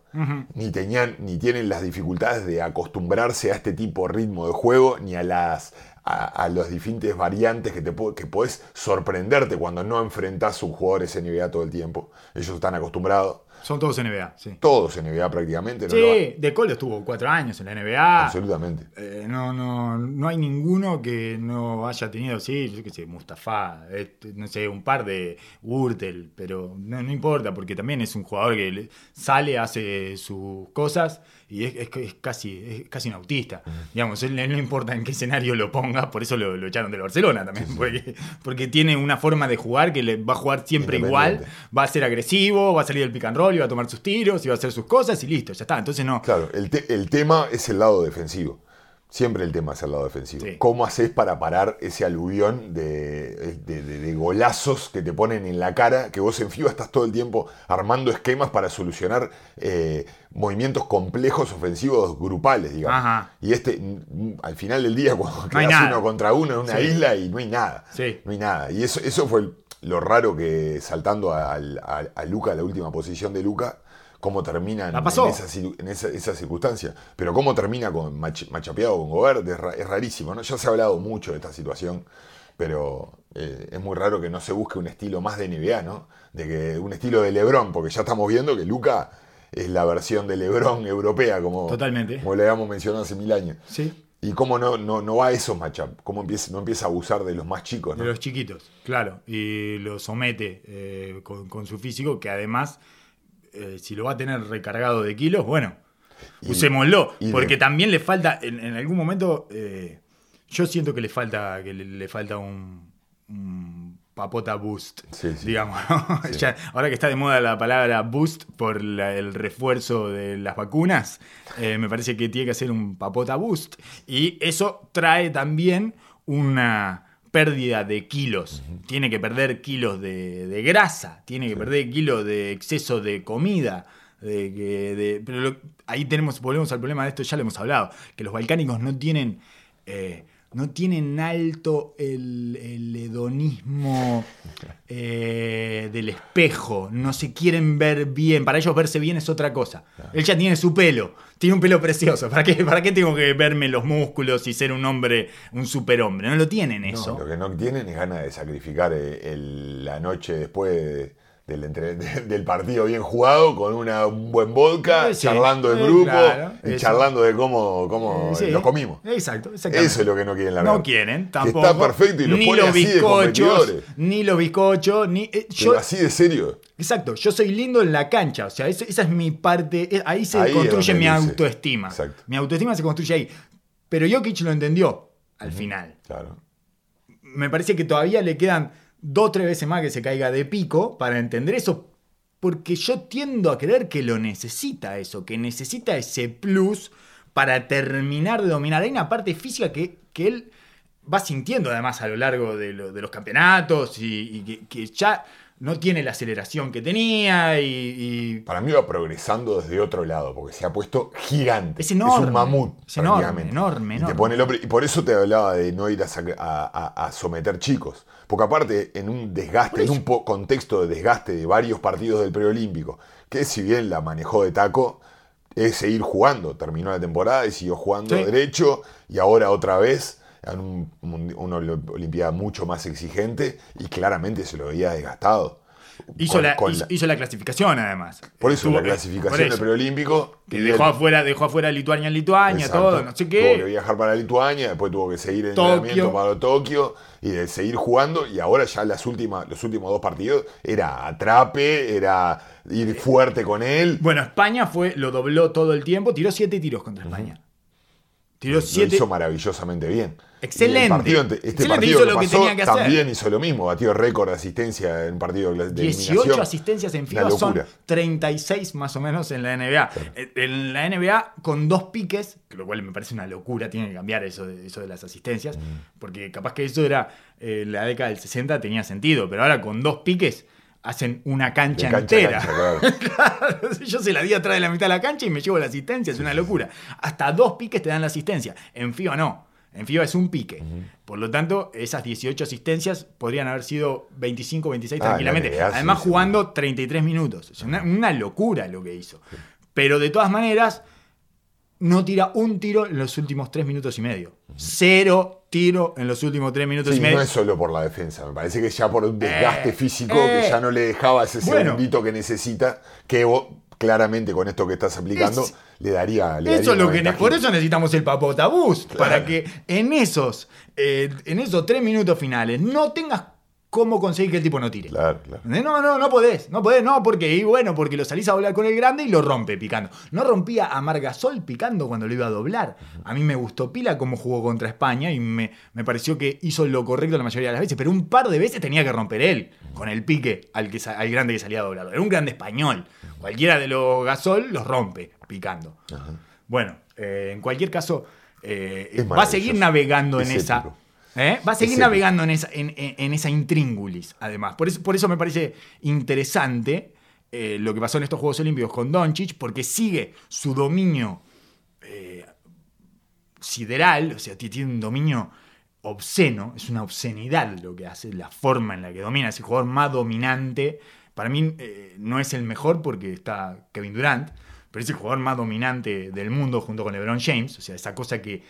ni, tenían, ni tienen las dificultades de acostumbrarse a este tipo de ritmo de juego, ni a las a, a las diferentes variantes que, te, que podés sorprenderte cuando no enfrentás un jugador NBA todo el tiempo. Ellos están acostumbrados.
Son todos NBA, sí.
Todos NBA prácticamente. no lo
Sí, De Colo estuvo cuatro años en la NBA.
Absolutamente.
Eh, no, no, no hay ninguno que no haya tenido, sí, yo qué sé, Mustafa, este, no sé, un par de Urtel, pero no, no importa, porque también es un jugador que le- sale, hace sus cosas y es, es es casi, es casi un autista. Digamos, él, él no importa en qué escenario lo ponga, por eso lo, lo echaron del Barcelona también, Porque, porque tiene una forma de jugar que le va a jugar siempre igual, va a ser agresivo, va a salir del pick and roll, y va a tomar sus tiros, y va a hacer sus cosas y listo, ya está. Entonces no.
Claro, el, te- el tema es el lado defensivo. Siempre el tema es el lado defensivo.
Sí.
¿Cómo haces para parar ese aluvión de, de- de- de golazos que te ponen en la cara? Que vos en FIBA estás todo el tiempo armando esquemas para solucionar eh, movimientos complejos ofensivos grupales, digamos.
Ajá.
Y este, al final del día, [LAUGHS] cuando
No nada.
uno contra uno en una
Sí.
isla y no hay nada.
Sí.
No hay nada. Y eso, eso fue lo raro que saltando a, a- a Luca, la última posición de Luca, cómo termina en, esa, ciru- en esa- esa circunstancia. Pero cómo termina con mach- machapeado con Gobert es, ra- es rarísimo. ¿no? Ya se ha hablado mucho de esta situación, pero eh, es muy raro que no se busque un estilo más de NBA, ¿no? De que un estilo de LeBron, porque ya estamos viendo que Luca es la versión de LeBron europea, como,
Totalmente.
como le habíamos mencionado hace mil años.
Sí.
Y cómo no, no, no va a esos matchups, cómo empieza, no empieza a abusar de los más chicos, ¿no?
De los chiquitos, claro. Y lo somete eh, con, con su físico, que además, eh, si lo va a tener recargado de kilos, bueno,
Y-
usémoslo.
y de-
porque también le falta, en, en algún momento, eh, yo siento que le falta, que le, le falta un, un papota boost,
Sí, sí.
digamos. ¿no? [LAUGHS]
Sí.
Ya, ahora que está de moda la palabra boost por la- el refuerzo de las vacunas, eh, me parece que tiene que hacer un papota boost. Y eso trae también una pérdida de kilos. Tiene que perder kilos de, de grasa, tiene que perder kilos de exceso de comida. De de- pero lo- ahí tenemos, volvemos al problema de esto, ya lo hemos hablado, que los balcánicos no tienen, eh, no tienen alto el, el hedonismo [LAUGHS] eh, del espejo, no se quieren ver bien, para ellos verse bien es otra cosa. Él ya tiene su pelo, tiene un pelo precioso, ¿para qué, ¿para qué tengo que verme los músculos y ser un hombre, un superhombre? No lo tienen eso.
No, lo que no tienen es ganas de sacrificar eh, el- la noche después de- del, entre- [LAUGHS] del partido bien jugado con una, un buen vodka,
Eh, sí,
charlando en
eh,
grupo
claro,
y
eso.
charlando de cómo, cómo
Sí.
lo comimos.
Exacto.
Eso es lo que no quieren la
No
verdad.
quieren,
Que
tampoco.
Está perfecto y los
ni
pone
los
así de competidores.
ni los bizcochos, ni. eh,
Pero
yo,
así de serio.
exacto, yo soy lindo en la cancha. O sea, esa, esa es mi parte. eh, Ahí se
Ahí
construye mi autoestima.
Exacto.
Mi autoestima se construye ahí. Pero Jokic lo entendió al final.
Claro.
Me parece que todavía le quedan dos o tres veces más que se caiga de pico para entender eso. Porque yo tiendo a creer que lo necesita eso, que necesita ese plus para terminar de dominar. Hay una parte física que, que él va sintiendo además a lo largo de, de los campeonatos y, y que, que ya no tiene la aceleración que tenía y, y-
Para mí va progresando desde otro lado, porque se ha puesto gigante.
Es enorme,
un mamut.
es enorme, enorme,
Y, te
enorme.
pone el hombre- y por eso te hablaba de no ir a, sac- a- a- a someter chicos. Porque aparte, en un desgaste, en un po- contexto de desgaste de varios partidos del preolímpico, que si bien la manejó de taco, es seguir jugando. Terminó la temporada y siguió jugando
Sí.
derecho y ahora otra vez en un, una olimpiada mucho más exigente y claramente se lo veía desgastado.
hizo,
Con-
la,
con
hizo,
la-
hizo la clasificación además.
por eso
Estuvo-
la clasificación del preolímpico.
Que dejó
el-
afuera, dejó afuera a Lituania en Lituania,
Exacto.
todo, no sé
Tuvo que
qué.
viajar para Lituania, después tuvo que seguir en
Tokio.
entrenamiento para Tokio y de seguir jugando. Y ahora ya las últimas, los últimos dos partidos era atrape, era ir fuerte con él.
Bueno, España fue, lo dobló todo el tiempo, tiró siete tiros contra España. Tiró
Lo
siete.
hizo maravillosamente bien.
Excelente.
Partido este
Excelente,
partido
hizo
que
lo que tenía que hacer.
también hizo lo mismo. Batió récord de asistencia en partido de
18
eliminación.
asistencias en FIBA son
locura.
36 más o menos en la NBA. Eh, En la NBA con dos piques, que lo cual me parece una locura, tiene que cambiar eso de, eso de las asistencias,
Mm.
porque capaz que eso era eh, la década del 60 tenía sentido, pero ahora con dos piques hacen una cancha, entera.
cancha, [LAUGHS] claro.
Yo se la di atrás de la mitad de la cancha y me llevo la asistencia, es una locura. Hasta dos piques te dan la asistencia. En FIBA no. En FIBA es un pique. Por lo tanto, esas 18 asistencias podrían haber sido 25, 26
Ah, en la
tranquilamente.
Sí,
Además,
sí.
jugando 33 minutos. Es una, una locura lo que hizo. Pero de todas maneras, no tira un tiro en los últimos 3 minutos y medio. Cero tiro en los últimos 3 minutos
Sí,
y medio.
no es solo por la defensa, me parece que ya por un desgaste
Eh,
físico
eh.
que ya no le dejaba ese
Bueno.
segundito que necesita, que vos, claramente con esto que estás aplicando
Es-
le daría. Le
Eso
daría
es lo que por eso necesitamos el papota boost,
Claro.
para que en esos, eh, en esos tres minutos finales no tengas cómo conseguir que el tipo no tire.
Claro, claro.
No, no, no podés, no podés, no, porque, y bueno, porque lo salís a doblar con el grande y lo rompe picando. No rompía a Margasol picando cuando lo iba a doblar. A mí me gustó pila cómo jugó contra España y me, me pareció que hizo lo correcto la mayoría de las veces, pero un par de veces tenía que romper él con el pique al, que, al grande que salía a doblar. Era un grande español. Cualquiera de los Gasol los rompe picando. Bueno, eh, en cualquier caso, eh, va a seguir navegando en
Es
esa. ¿Eh? Va a seguir navegando en esa, en, en- en esa intríngulis, además. Por eso, por eso me parece interesante eh, lo que pasó en estos Juegos Olímpicos con Doncic, porque sigue su dominio eh, sideral, o sea, ti- tiene un dominio obsceno, es una obscenidad lo que hace, la forma en la que domina, es el jugador más dominante. Para mí no es el mejor porque está Kevin Durant, pero es el jugador más dominante del mundo junto con LeBron James, o sea, esa cosa que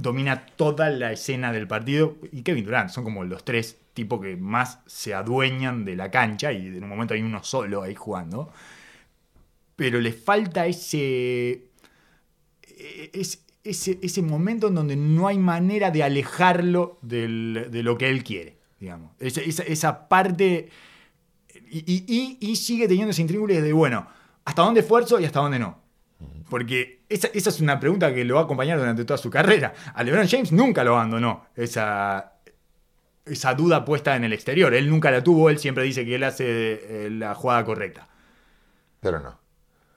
domina toda la escena del partido y Kevin Durant, son como los tres tipos que más se adueñan de la cancha y en un momento hay uno solo ahí jugando. Pero le falta ese es, ese, ese momento en donde no hay manera de alejarlo de lo que él quiere, digamos. Esa, esa- parte... Y sigue teniendo ese intríngulis de, bueno, ¿hasta dónde esfuerzo y hasta dónde no? Porque esa, esa es una pregunta que lo va a acompañar durante toda su carrera. A LeBron James nunca lo abandonó, esa, esa duda puesta en el exterior. Él nunca la tuvo, él siempre dice que él hace eh, la jugada correcta.
Pero no.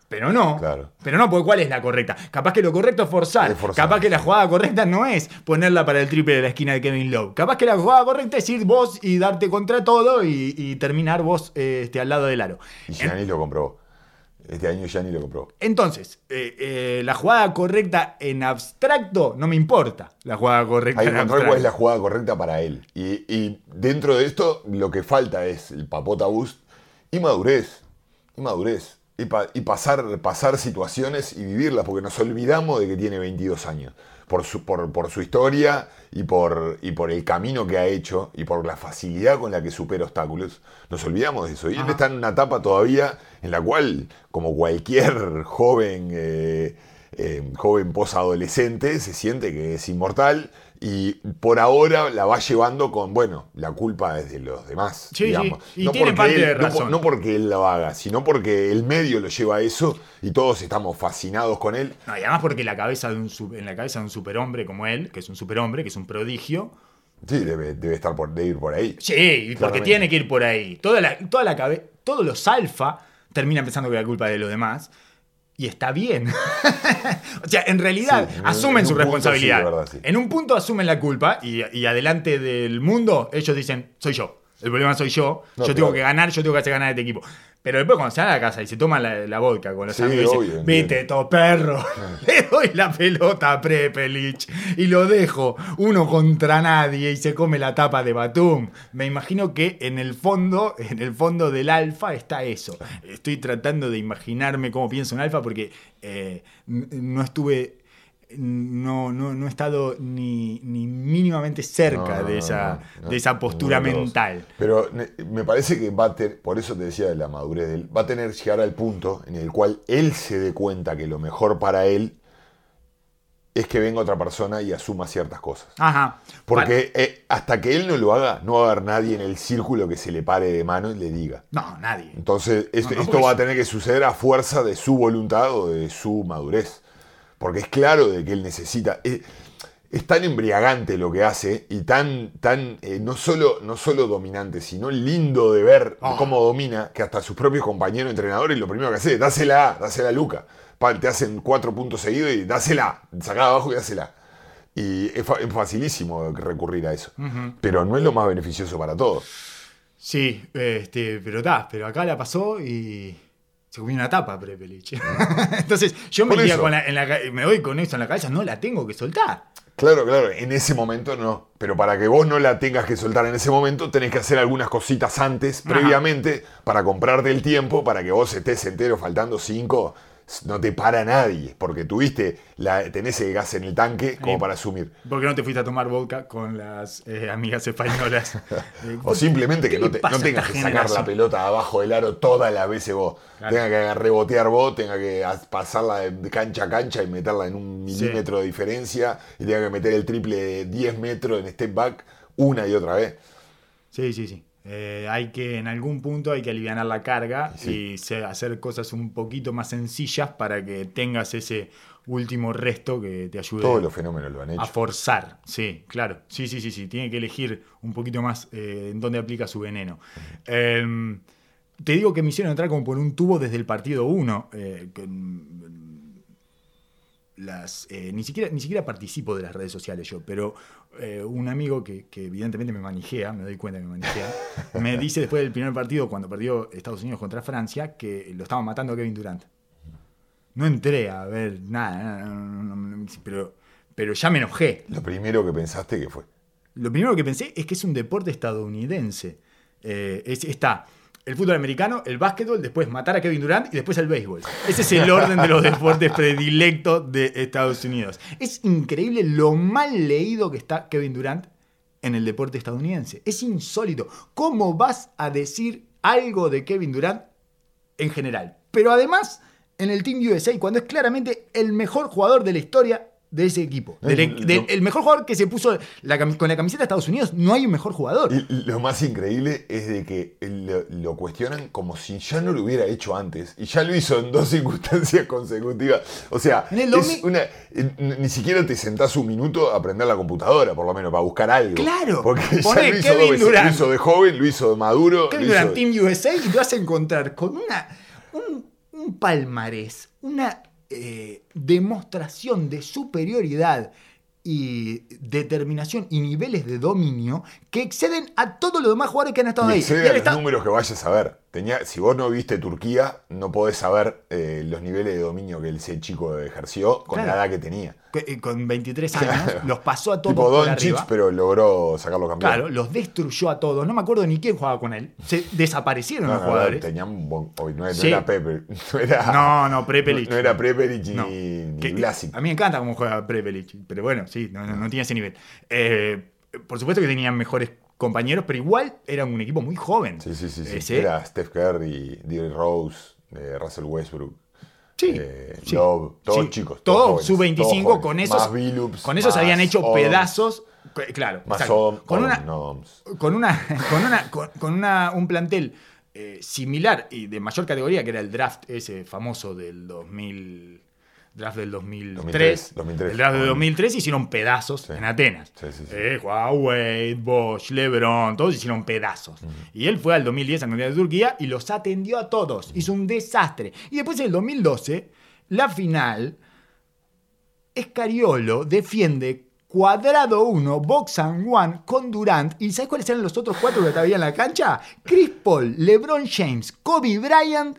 Pero no.
Claro.
Pero no, porque ¿cuál es la correcta? Capaz que lo correcto es forzar.
Es forzar.
Capaz que la jugada correcta no es ponerla para el triple de la esquina de Kevin Love. Capaz que la jugada correcta es ir vos y darte contra todo y, y terminar vos eh, este, al lado del aro.
Y Giannis lo comprobó. Este año ya ni lo compró.
Entonces, eh, eh, la jugada correcta en abstracto no me importa. La jugada correcta
Hay que
en
encontrar cuál es la
abstracto.
jugada correcta para él. Y, y dentro de esto, lo que falta es el papota boost y madurez. Y madurez. Y, pa- y pasar, pasar situaciones y vivirlas, porque nos olvidamos de que tiene 22 años. Por su, por, por su historia y por, y por el camino que ha hecho y por la facilidad con la que supera obstáculos. Nos olvidamos de eso. Y él está en una etapa todavía en la cual, como cualquier [LAUGHS] joven, eh, eh, joven posadolescente, se siente que es inmortal y por ahora la va llevando con, bueno, la culpa es de los demás.
Sí, sí,
digamos.
y tiene
porque
parte
él-
de
no
razón.
no porque él lo haga, sino porque el medio lo lleva a eso y todos estamos fascinados con él.
No, y además porque la cabeza de un, en la cabeza de un superhombre como él, que es un superhombre, que es un prodigio,
Sí, debe, debe estar por, debe ir por ahí.
Sí, porque
Claramente.
tiene que ir por ahí. Toda la, toda la cabe- todos los alfa terminan pensando que la culpa es de los demás. Y está bien. [LAUGHS] o sea, en realidad
Sí,
asumen
en
su
punto
responsabilidad.
sí, verdad.
En un punto asumen la culpa y, y adelante del mundo ellos dicen, soy yo. El problema soy yo.
No,
yo
claro.
tengo que ganar, yo tengo que hacer ganar a este equipo. Pero después cuando se van a la casa y se toman la, la vodka con los
Sí,
amigos y
obvio, entiendo.
viste, todo perro. [LAUGHS] Le doy la pelota a Prepelic y lo dejo uno contra nadie y se come la tapa de Batum. Me imagino que en el fondo, en el fondo del alfa está eso. Estoy tratando de imaginarme cómo piensa un alfa porque eh, no estuve. No, no, no he estado ni, ni mínimamente cerca
No,
de, esa, de esa postura mental.
Pero me parece que va a tener, por eso te decía de la madurez de él, va a tener que llegar al punto en el cual él se dé cuenta que lo mejor para él es que venga otra persona y asuma ciertas cosas.
Ajá.
Porque eh, hasta que él no lo haga, no va a haber nadie en el círculo que se le pare de mano y le diga.
No, nadie.
Entonces, esto,
No, no,
esto va a tener que suceder a fuerza de su voluntad o de su madurez. Porque es claro de que él necesita. Es, es tan embriagante lo que hace y tan, tan eh, no, solo, no solo dominante, sino lindo de ver
Ah.
cómo domina, que hasta sus propios compañeros entrenadores lo primero que hace es dásela, dásela a Luca. Pa, Te hacen cuatro puntos seguidos y dásela, sacá abajo y dásela. Y es, es facilísimo recurrir a eso. Pero no es lo más beneficioso para todos.
Sí, este, pero está, pero acá la pasó y se comió una tapa Prepelic. [LAUGHS] Entonces, yo me, iría con la- en la me voy con eso en la cabeza, no la tengo que soltar.
Claro, claro, en ese momento no. Pero para que vos no la tengas que soltar en ese momento, tenés que hacer algunas cositas antes,
Ajá.
previamente, para comprarte el tiempo, para que vos estés entero, faltando cinco, no te para nadie, porque tuviste, la, tenés el gas en el tanque como para asumir.
¿Por qué no te fuiste a tomar vodka con las eh, amigas españolas? [LAUGHS] Eh,
O simplemente que
¿qué
no, te- no tengas que sacar la pelota abajo del aro todas las veces vos.
Claro.
Tenga que rebotear vos, tenga que as- pasarla de cancha a cancha y meterla en un
Sí.
milímetro de diferencia y tenga que meter el triple de 10 metros en step back una y otra vez.
Sí, sí, sí. Eh, hay que, en algún punto hay que aliviar la carga
Sí.
y hacer cosas un poquito más sencillas para que tengas ese último resto que te ayude
Todos los fenómenos lo han hecho.
a forzar. Sí, claro. Sí, sí, sí, sí. Tiene que elegir un poquito más eh, en dónde aplica su veneno. Eh, te digo que me hicieron entrar como por un tubo desde el partido 1. Las, eh, ni, siquiera, ni siquiera participo de las redes sociales yo, pero eh, un amigo que, que evidentemente me manijea, me doy cuenta que me manijea, [LAUGHS] me dice después del primer partido, cuando perdió Estados Unidos contra Francia, que lo estaba matando a Kevin Durant. No entré a ver nada, no, no, no, no, pero, pero ya me enojé.
Lo primero que pensaste que fue.
Lo primero que pensé es que es un deporte estadounidense. Eh, es- está el fútbol americano, el básquetbol, después matar a Kevin Durant y después el béisbol. Ese es el orden de los deportes predilectos de Estados Unidos. Es increíble lo mal leído que está Kevin Durant en el deporte estadounidense. Es insólito. ¿Cómo vas a decir algo de Kevin Durant en general? Pero además, en el Team USA, cuando es claramente el mejor jugador de la historia de ese equipo. Del-
Eh,
del-
lo-
el mejor jugador que se puso la con la camiseta de Estados Unidos, no hay un mejor jugador.
Y lo más increíble es de que lo, lo cuestionan como si ya no lo hubiera hecho antes. Y ya lo hizo en dos circunstancias [LAUGHS] consecutivas. O sea, es
2000
una, ni siquiera te sentás un minuto a aprender la computadora, por lo menos, para buscar algo.
Claro.
Porque ya lo hizo
Kevin
dos veces.
Durant.
Lo hizo de joven, lo hizo de maduro.
Kevin
lo hizo
Durant,
de-
Team USA, y te vas a encontrar con una, un, un palmarés, una eh, demostración de superioridad y determinación y niveles de dominio que exceden a todos los demás jugadores que han estado
y
ahí.
excede
Y él
a los
está-
números que vayas a ver. Tenía, si vos no viste Turquía, no podés saber eh, los niveles de dominio que ese chico ejerció con
Claro.
la edad que tenía.
Con 23 años, los pasó a [LAUGHS] todos
Tipo Don Chich, pero logró sacarlo campeón.
Claro, los destruyó a todos. No me acuerdo ni quién jugaba con él. Se desaparecieron
No,
los
no,
jugadores.
tenía un buen- hoy no, no
Sí.
era Pepe. No era,
No, no, Prepelic.
No, era Prepelic ni, ni Vlasic.
A mí me encanta cómo juega Prepelic, pero bueno, sí, no, no, no tiene ese nivel. Eh, por supuesto que tenían mejores compañeros, pero igual era un equipo muy joven.
Sí, sí, sí. sí. Era Steph Curry, Derrick Rose, eh, Russell Westbrook.
Sí,
eh,
sí,
Love, todos
sí.
chicos.
Todos
jóvenes,
sub 25
todos
con
jóvenes.
esos.
Más Billups,
con esos
más
habían hecho
Odom,
pedazos. Claro,
Más. Odom,
con una,
Odoms.
con una, [LAUGHS] con una, con, con una- un plantel eh, similar y de mayor categoría, que era el draft ese famoso del 2000. Draft del 2003.
2003, 2003.
El draft del
Ah.
2003 hicieron pedazos
Sí.
en Atenas.
Sí, sí, sí.
Eh, Wade, Bosch, LeBron, todos hicieron pedazos. Y él fue al 2010 al Mundial de Turquía y los atendió a todos. Hizo un desastre. Y después en el 2012, la final, Escariolo defiende cuadrado 1, box and one con Durant. ¿Y sabes cuáles eran los otros cuatro que había en la cancha? Chris Paul, LeBron James, Kobe Bryant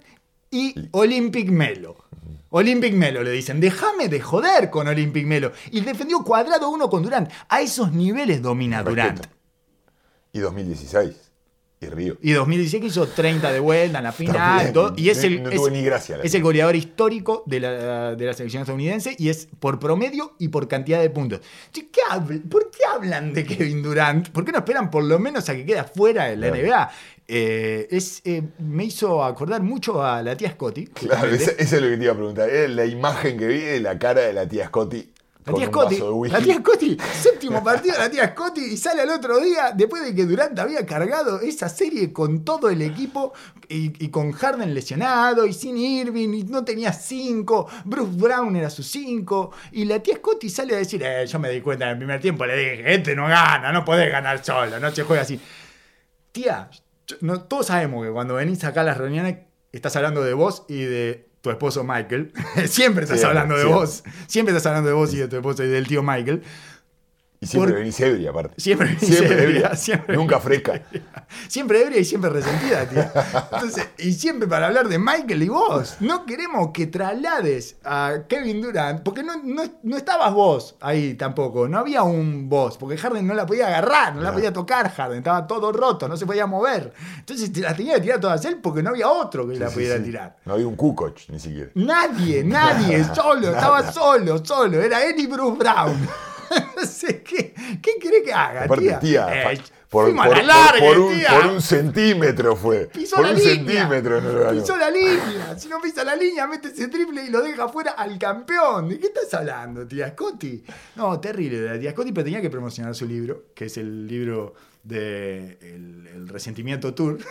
y Olympic Melo. Olympic Melo le dicen, déjame de joder con Olympic Melo. Y defendió cuadrado 1 con Durant. A esos niveles domina Durant.
Y 2016. Y Río.
Y 2016 que hizo 30 de vuelta en la final. Todo, y es el,
no
es-
tuvo ni gracia la
es el goleador histórico de la, de la selección estadounidense y es por promedio y por cantidad de puntos. Che, ¿qué habl- ¿Por qué hablan de Kevin Durant? ¿Por qué no esperan por lo menos a que quede fuera de la
Claro.
NBA? Eh, es, eh, me hizo acordar mucho a la tía Scotty.
Claro,
justamente.
eso, eso es lo que te iba a preguntar. Era la imagen que vi de la cara de la tía Scotty.
La tía Scotty, la tía Scotty, séptimo partido de la tía Scotty y sale al otro día después de que Durant había cargado esa serie con todo el equipo y, y con Harden lesionado y sin Irving y no tenía cinco, Bruce Brown era su cinco y la tía Scotty sale a decir, eh, yo me di cuenta en el primer tiempo, le dije, este no gana, no podés ganar solo, no se juega así. Tía, yo- no, todos sabemos que cuando venís acá a las reuniones estás hablando de vos y de tu esposo Michael. [LAUGHS] siempre estás hablando de vos. Siempre estás hablando de vos y de tu esposo y del tío Michael.
Y siempre venís ebria, aparte.
Siempre
Siempre
ebria,
ebria. [LAUGHS]
siempre
Nunca fresca. [LAUGHS]
Siempre ebria y siempre resentida, tía. [LAUGHS] Entonces, y siempre para hablar de Michael y vos. No queremos que traslades a Kevin Durant, porque no, no, no estabas vos ahí tampoco. No había un vos, porque Harden no la podía agarrar, no la podía tocar Harden, estaba todo roto, no se podía mover. Entonces te la tenía que tirar todas él porque no había otro que
Sí,
la
sí,
pudiera
sí.
tirar.
No había un Kukoc ni siquiera.
Nadie, nadie, solo, estaba solo, solo. Era él y Bruce Brown. [LAUGHS] no sé, ¿qué, ¿qué querés que haga,
Aparte,
tía?
tía,
Eh,
por, por-
a larga,
por un,
tía.
por un centímetro fue.
Pisó
por
la
un
línea.
centímetro no.
Pisó la línea. Si no pisa la línea, mete ese triple y lo deja fuera al campeón. ¿De qué estás hablando, tía Scotty? No, terrible de la tía Scotty, pero tenía que promocionar su libro, que es el libro de el, el Resentimiento Tour. [LAUGHS]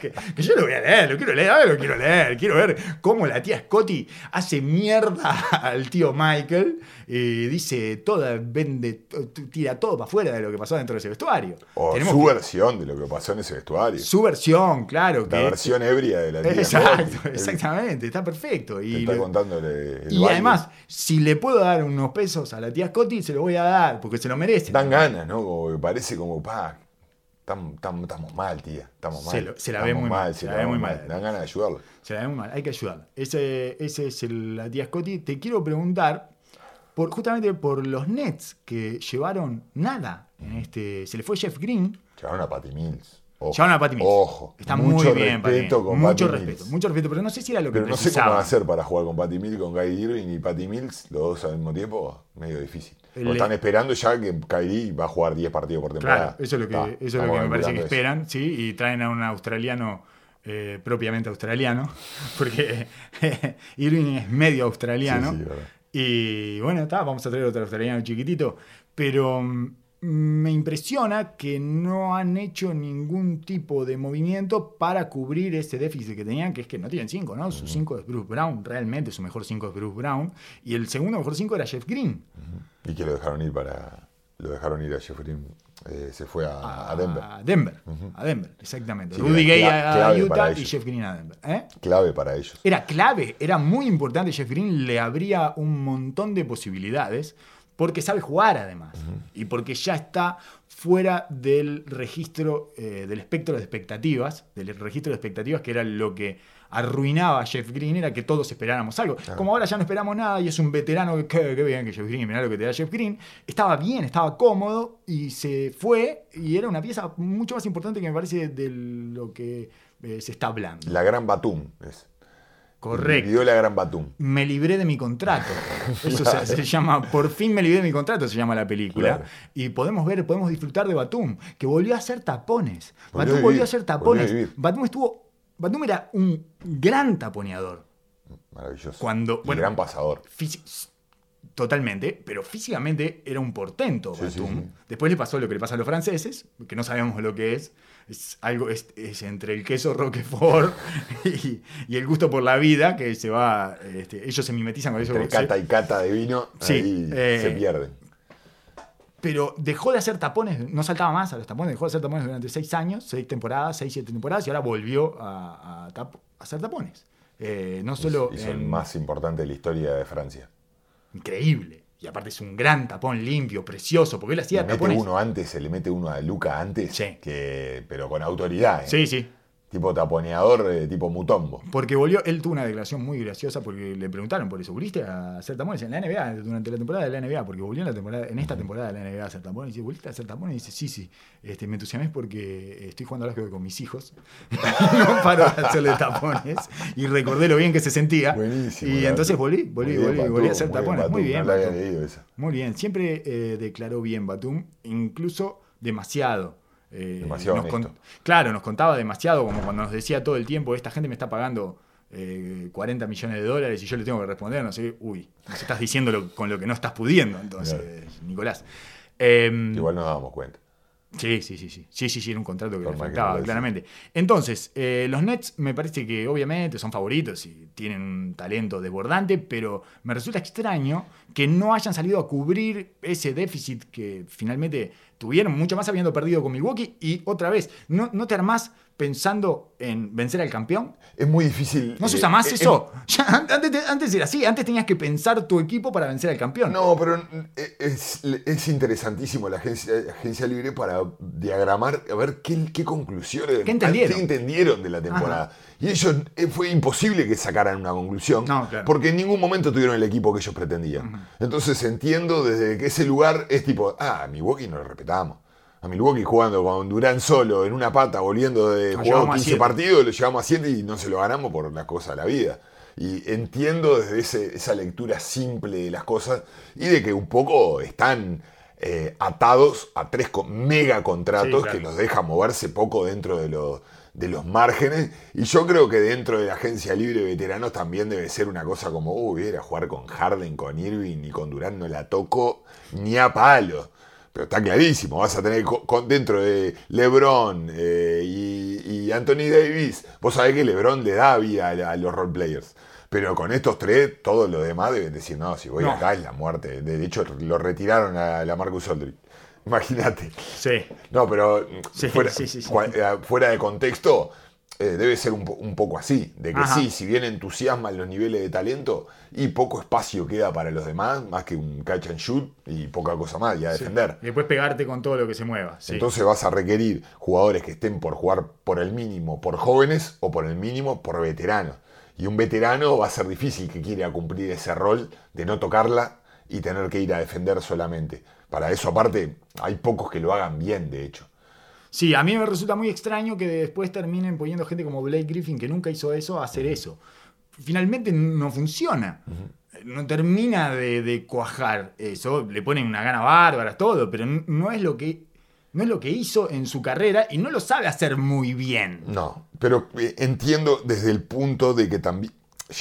Que, que yo lo voy a leer, lo quiero leer, ahora lo quiero leer. Quiero ver cómo la tía Scotty hace mierda al tío Michael dice toda, vende, tira todo para afuera de lo que pasó dentro de ese vestuario.
O
Tenemos
su
que-
versión de lo que pasó en ese vestuario.
su versión, claro.
la
que
versión ebria de la [LAUGHS] tía
Exacto, exactamente, está perfecto. Y,
está contándole el
y
baile.
además, si le puedo dar unos pesos a la tía Scotty, se lo voy a dar, porque se lo merece.
Dan ganas, ¿no? Como parece como, pa, tam- tam- estamos mal, tía. Estamos mal.
Se lo- se la ve
estamos
muy mal, se la ve muy mal.
Dan ganas de ayudarla.
Se la da muy mal, hay que ayudarla. Ese, ese es el- la tía Scotty. Te quiero preguntar, por, justamente por los Nets que llevaron nada. En este, se le fue Jeff Green,
Llevaron a Patty Mills. Ojo.
llevaron a Patty Mills.
Ojo.
Está
mucho
muy bien,
respeto con
Mucho
Patty
respeto,
Mills.
mucho respeto, pero no sé si era lo que
Pero no sé cómo
precisaba.
ser para jugar con Patty Mills, con Kyrie Irving y Patty Mills, los dos al mismo tiempo, medio difícil.
El-
Lo están esperando ya que Kyrie va a jugar 10 partidos por temporada.
Claro, eso es lo que,
Está,
eso es lo
estamos
que me parece que
calculando eso.
esperan, sí, y traen a un australiano eh, propiamente australiano, [LAUGHS] porque [LAUGHS] Irving es medio australiano.
Sí, sí, verdad.
Y bueno, está, vamos a traer otro australiano chiquitito, pero mm, me impresiona que no han hecho ningún tipo de movimiento para cubrir ese déficit que tenían, que es que no tienen cinco, ¿no? Su cinco es Bruce Brown, realmente su mejor cinco es Bruce Brown, y el segundo mejor cinco era Jeff Green.
Y que lo dejaron ir para. Lo dejaron ir a Jeffrey. eh, se fue a, a Denver.
A Denver, a Denver, exactamente.
Sí,
Rudy Gay a Utah y. Jeff Green a Denver. ¿eh?
Clave para ellos.
Era clave, era muy importante. Jeff Green le abría un montón de posibilidades porque sabe jugar además. Y porque ya está fuera del registro, eh, del espectro de expectativas, del registro de expectativas que era lo que arruinaba a Jeff Green, era que todos esperáramos algo. Como ahora ya no esperamos nada y es un veterano, que qué bien que Jeff Green, mirá lo que te da Jeff Green, estaba bien, estaba cómodo y se fue y era una pieza mucho más importante que me parece de lo que eh, se está hablando.
La gran Batum es.
Correcto.
Dio la gran Batum.
Me libré de mi contrato. [LAUGHS] Eso se, se llama, por fin me libré de mi contrato, se llama la película.
Claro.
Y podemos ver, podemos disfrutar de Batum, que volvió a hacer tapones.
Volvió a
Batum
vivir,
volvió a hacer
a
tapones. Batum estuvo. Batum era un gran taponeador.
Maravilloso.
Cuando-
Y
bueno,
gran pasador.
Totalmente, pero físicamente era un portento
Sí,
Batum.
sí.
Después le pasó lo que le pasa a los franceses, que no sabemos lo que es. Es algo es, es entre el queso Roquefort [LAUGHS] y, y el gusto por la vida, que se va. este, ellos se mimetizan con eso.
Entre cata y cata de vino,
Sí,
ahí
eh,
se pierden.
Pero dejó de hacer tapones, no saltaba más a los tapones, dejó de hacer tapones durante seis años, seis temporadas, seis, siete temporadas, y ahora volvió a, a tap- a hacer tapones. Eh, no solo
Hizo el
en-
más importante de la historia de Francia.
increíble. Y aparte es un gran tapón limpio, precioso, porque él
Le
hacía
mete
tapones.
uno antes, se le mete uno a Luca antes,
Sí.
que, pero con autoridad. ¿eh?
Sí, sí.
Tipo taponeador, eh, tipo mutombo.
Porque volvió, él tuvo una declaración muy graciosa porque le preguntaron por eso. ¿Volviste a hacer tapones en la NBA durante la temporada de la NBA? Porque volvió en, la temporada, en esta temporada de la NBA a hacer tapones. Y dice, ¿volviste a hacer tapones? Y dice, sí, sí. Este, me entusiasmé porque estoy jugando al con mis hijos. [LAUGHS] no paro de hacerle tapones. Y recordé lo bien que se sentía.
Buenísimo.
Y entonces volví, volví, volví,
Batum,
volví a hacer
muy
tapones.
Batum,
Muy bien,
No
Batum. Muy bien, siempre eh, declaró bien Batum, incluso demasiado. Eh,
Demasiado
nos
honesto.
con- claro, nos contaba demasiado, como cuando nos decía todo el tiempo, esta gente me está pagando eh, 40 millones de dólares y yo le tengo que responder, no sé, uy, nos estás diciendo lo- con lo que no estás pudiendo, entonces, Nicolás. Em,
Igual nos dábamos cuenta.
Sí, sí, sí, sí. Sí, sí, sí, era un contrato que le
decía.
claramente. Entonces, eh, los Nets me parece que obviamente son favoritos y tienen un talento desbordante, pero me resulta extraño que no hayan salido a cubrir ese déficit que finalmente tuvieron, mucho más habiendo perdido con Milwaukee. Y otra vez, ¿no, no te armás pensando en vencer al campeón?
Es muy difícil.
¿No se
eh,
usa más
eh,
eso? [LAUGHS] Ya, antes, te- antes era así, antes tenías que pensar tu equipo para vencer al campeón.
No, pero eh, es, es interesantísimo la agencia, agencia libre para diagramar, a ver qué, qué conclusiones,
¿Qué entendieron?
qué entendieron de la temporada. Y ellos eh, fue imposible que sacaran una conclusión,
No, claro.
porque en ningún momento tuvieron el equipo que ellos pretendían. Entonces entiendo desde que ese lugar es tipo, ah, a Milwaukee no lo respetamos. A Milwaukee jugando con Durán solo en una pata, volviendo de jugar
llevamos a
15
siete.
partidos, lo llevamos a 7 y no se lo ganamos por las cosas de la vida. Y entiendo desde ese- esa lectura simple de las cosas y de que un poco están eh, atados a tres mega contratos
Sí, claro.
que los dejan moverse poco dentro de los, de los márgenes. Y yo creo que dentro de la agencia libre de veteranos también debe ser una cosa como, uy, era jugar con Harden, con Irving y con Durán no la toco ni a palo. Pero está clarísimo, vas a tener co- con, dentro de LeBron eh, y, y Anthony Davis, vos sabés que LeBron le da vida a, a los roleplayers. Pero con estos tres, todos los demás deben decir, no, si voy
No.
acá es la muerte. De hecho, lo retiraron a la Marcus Aldridge. [LAUGHS] Imagínate.
Sí.
No, pero
Sí,
fuera,
sí, sí,
eh, fuera de contexto, eh, debe ser un, un poco así. De que
Ajá.
sí, si bien entusiasman los niveles de talento, y poco espacio queda para los demás, más que un catch and shoot y poca cosa más, y a defender.
Y después pegarte con todo lo que se mueva.
Entonces vas a requerir jugadores que estén por jugar por el mínimo por jóvenes o por el mínimo por veteranos. Y un veterano va a ser difícil que quiera cumplir ese rol de no tocarla y tener que ir a defender solamente. Para eso aparte hay pocos que lo hagan bien, de hecho.
Sí, a mí me resulta muy extraño que después terminen poniendo gente como Blake Griffin, que nunca hizo eso, a hacer eso. Finalmente no funciona. No termina de, de cuajar eso. Le ponen una gana bárbara, todo, pero no es lo que. No es lo que hizo en su carrera y no lo sabe hacer muy bien.
No, pero eh, entiendo desde el punto de que también,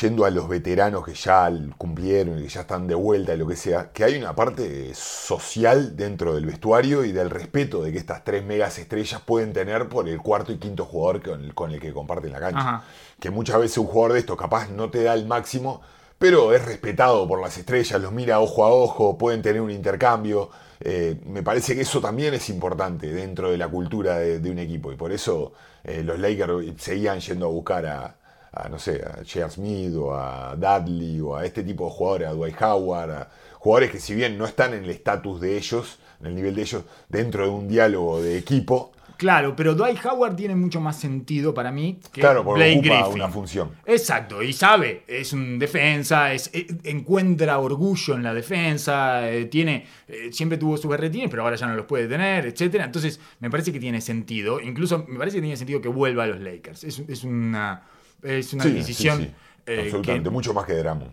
yendo a los veteranos que ya cumplieron y que ya están de vuelta y lo que sea, que hay una parte social dentro del vestuario y del respeto de que estas tres megas estrellas pueden tener por el cuarto y quinto jugador con el, con el que comparten la cancha.
Ajá.
Que muchas veces un jugador de estos capaz no te da el máximo, pero es respetado por las estrellas, los mira ojo a ojo, pueden tener un intercambio. Eh, me parece que eso también es importante dentro de la cultura de, de un equipo y por eso eh, los Lakers seguían yendo a buscar a, a, no sé, a J.R. Smith o a Dudley o a este tipo de jugadores, a Dwight Howard, a jugadores que si bien no están en el estatus de ellos, en el nivel de ellos, dentro de un diálogo de equipo,
Claro, pero Dwight Howard tiene mucho más sentido para mí que
claro, porque
Blake
ocupa
Griffin.
una función.
Exacto, y sabe, es un defensa, es, eh, encuentra orgullo en la defensa, eh, tiene, eh, siempre tuvo sus berretines, pero ahora ya no los puede tener, etcétera. Entonces, me parece que tiene sentido. Incluso me parece que tiene sentido que vuelva a los Lakers. Es, es una, es una
Sí,
adquisición.
sí, sí.
eh,
Absolutamente,
que-
mucho más que Drummond.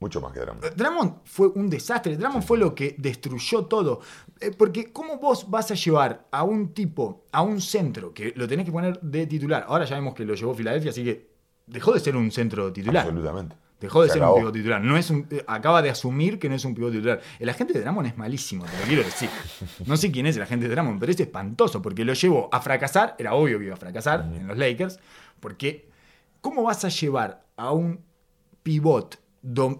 Mucho más que Drummond.
Drummond fue un desastre. Drummond fue lo que destruyó todo. Eh, porque, ¿cómo vos vas a llevar a un tipo, a un centro, que lo tenés que poner de titular? Ahora ya vemos que lo llevó Filadelfia, así que dejó de ser un centro titular.
Absolutamente.
Dejó de
Se
ser
acabó.
un pivot titular. No es un, eh, acaba de asumir que no es un pivot titular. El agente de Drummond es malísimo, te lo quiero decir. [LAUGHS] No sé quién es el agente de Drummond, pero es espantoso porque lo llevó a fracasar. Era obvio que iba a fracasar en los Lakers. Porque, ¿cómo vas a llevar a un pivot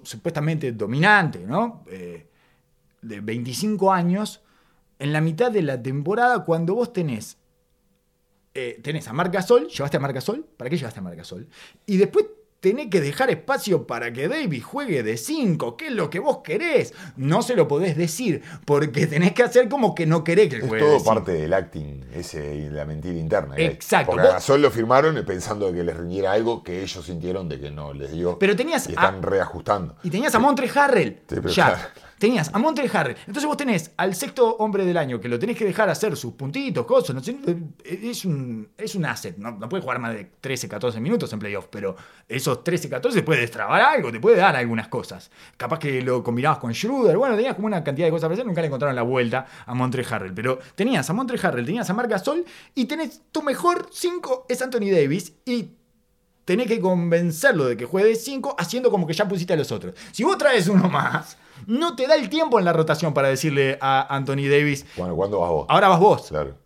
supuestamente dominante, ¿no? Eh, de 25 años en la mitad de la temporada cuando vos tenés eh, tenés a Marc Gasol, llevaste a Marc Gasol, ¿para qué llevaste a Marc Gasol? Y después tenés que dejar espacio para que Davis juegue de 5, que es lo que vos querés. No se lo podés decir, porque [LAUGHS] tenés que hacer como que no querés que
Es
juegue
todo
de cinco.
parte del acting, ese y la mentira interna.
Exacto.
Porque a
Vos-
Gasol lo firmaron pensando que les rindiera algo que ellos sintieron de que no les dio.
Pero tenías
y
a-
están reajustando.
Y tenías a Montre Harrell.
Sí, pero
ya.
claro.
Tenías a Montre Harrell. Entonces vos tenés al sexto hombre del año que lo tenés que dejar hacer sus puntitos, cosas. No sé, es, un, es un asset. No, no puede jugar más de 13, 14 minutos en playoff, pero esos 13, 14 puede destrabar algo, te puede dar algunas cosas. Capaz que lo combinabas con Schroeder. Bueno, tenías como una cantidad de cosas para hacer. Nunca le encontraron la vuelta a Montre Harrell. Pero tenías a Montre Harrell, tenías a Marc Gasol y tenés tu mejor 5 es Anthony Davis. Y tenés que convencerlo de que juegue de 5 haciendo como que ya pusiste a los otros. Si vos traes uno más, no te da el tiempo en la rotación para decirle a Anthony Davis,
Bueno, ¿cuándo vas vos?
ahora vas vos.
Claro.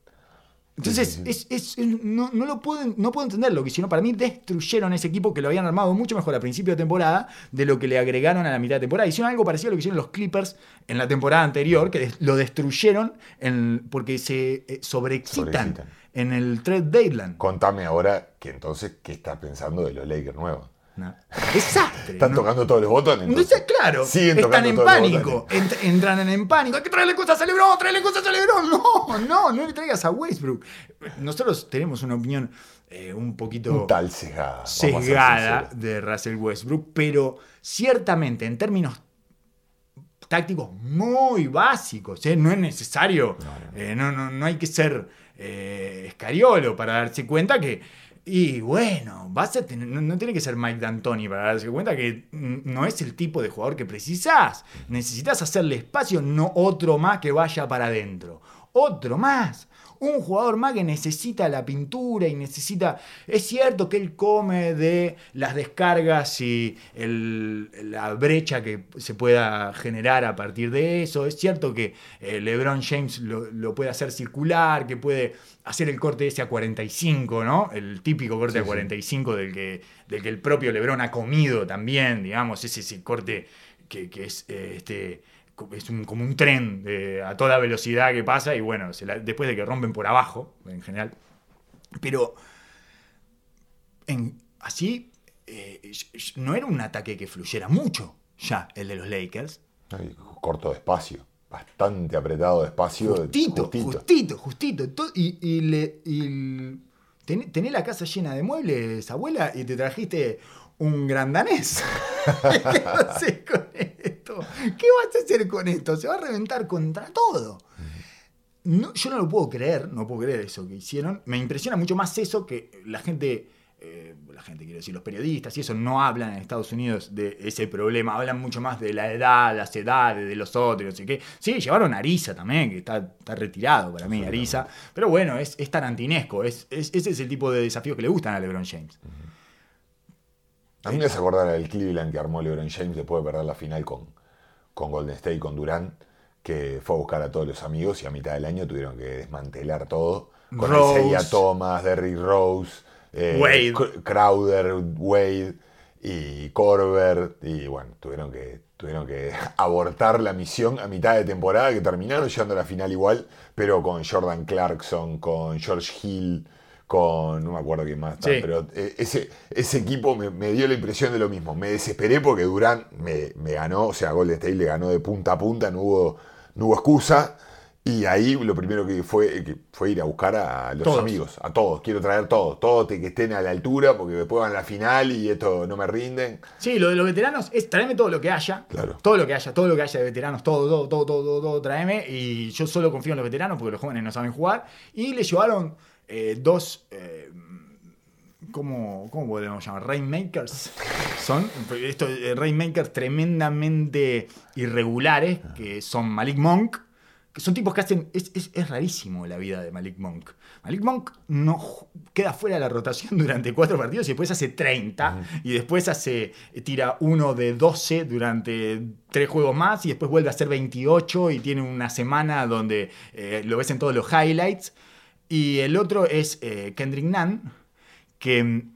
Entonces. Es, es- no, no lo puedo, no puedo entender lo que hicieron. Para mí destruyeron ese equipo que lo habían armado mucho mejor a principio de temporada de lo que le agregaron a la mitad de temporada. Hicieron algo parecido a lo que hicieron los Clippers en la temporada anterior, que lo destruyeron en- porque se eh, sobreexcitan,
Sobreexcitan.
en el trade deadline.
Contame ahora que entonces, ¿qué estás pensando de los Lakers nuevos?
No. Desastre.
¿Están
¿no?
tocando todos los botones?
No
entonces?
claro.
Siguen
Están en pánico. Ent- entran en pánico. Hay que traerle cosas a Lebron, traerle cosas a Lebron. [LAUGHS] No, no, no le traigas a Westbrook. Nosotros tenemos una opinión eh, un poquito
Un tal sesgada.
de Russell Westbrook, pero ciertamente en términos tácticos muy básicos, ¿eh? no es necesario, eh, no, no, no hay que ser eh, escariolo para darse cuenta que, y bueno, no, no tiene que ser Mike D'Antoni para darse cuenta que no es el tipo de jugador que precisás, necesitas hacerle espacio, no otro más que vaya para adentro, otro más. Un jugador más que necesita la pintura y necesita. Es cierto que él come de las descargas y el- la brecha que se pueda generar a partir de eso. Es cierto que eh, LeBron James lo, lo puede hacer circular, que puede hacer el corte ese a 45, ¿no? El típico corte
Sí,
a
sí.
45 del que, del que el propio LeBron ha comido también, digamos. Es ese corte que, que es eh, este es un- como un tren a toda velocidad que pasa y bueno, se la- después de que rompen por abajo, en general. Pero en- así eh, no era un ataque que fluyera mucho ya el de los Lakers.
Ay, corto de espacio. Bastante apretado de espacio.
Justito, justito, justito. to- y, y le, y ten- tenés la casa llena de muebles, abuela, y te trajiste un gran danés. [LAUGHS] [LAUGHS] ¿Qué vas a hacer con esto? ¿Qué vas a hacer con esto? Se va a reventar contra todo. No, yo no lo puedo creer, no puedo creer eso que hicieron. Me impresiona mucho más eso que la gente, eh, la gente quiero decir, los periodistas y eso no hablan en Estados Unidos de ese problema, hablan mucho más de la edad, las edades de los otros, no sé qué. Sí, llevaron a Arisa también, que está, está retirado para mí, Arisa. Pero bueno, es, es tarantinesco, es, es- ese es el tipo de desafíos que le gustan a LeBron James.
A mí me hace acordar al Cleveland que armó LeBron James después de perder la final con, con Golden State y con Durant, que fue a buscar a todos los amigos y a mitad del año tuvieron que desmantelar todo. Con. Isaiah Thomas, Derrick Rose, eh,
Wade.
Cr- Crowder, Wade y Corber. Y bueno, tuvieron que, tuvieron que [LAUGHS] abortar la misión a mitad de temporada, que terminaron llegando a la final igual, pero con Jordan Clarkson, con George Hill, con, no me acuerdo quién más,
Sí.
pero eh, ese, ese equipo me, me dio la impresión de lo mismo. Me desesperé porque Durán me, me ganó, o sea, Golden State le ganó de punta a punta, no hubo, no hubo excusa. Y ahí lo primero que fue, que fue ir a buscar a los
Todos.
amigos, a todos. Quiero traer todos, todos que estén a la altura porque después van a la final y esto no me rinden.
Sí, lo de los veteranos es tráeme todo lo que haya.
Claro.
Todo lo que haya, todo lo que haya de veteranos, todo, todo, todo, todo, todo, todo, tráeme. Y yo solo confío en los veteranos porque los jóvenes no saben jugar. Y le llevaron eh, dos. eh, ¿Cómo, ¿Cómo podemos llamar? Rainmakers. Son estos eh, Rainmakers tremendamente irregulares, que son Malik Monk, que son tipos que hacen. Es, es- es rarísimo la vida de Malik Monk. Malik Monk no queda fuera de la rotación [LAUGHS] durante cuatro partidos y después hace 30 y después hace tira uno de 12 durante tres juegos más y después vuelve a hacer 28 y tiene una semana donde eh, lo ves en todos los highlights. Y el otro es eh, Kendrick Nunn, que mm,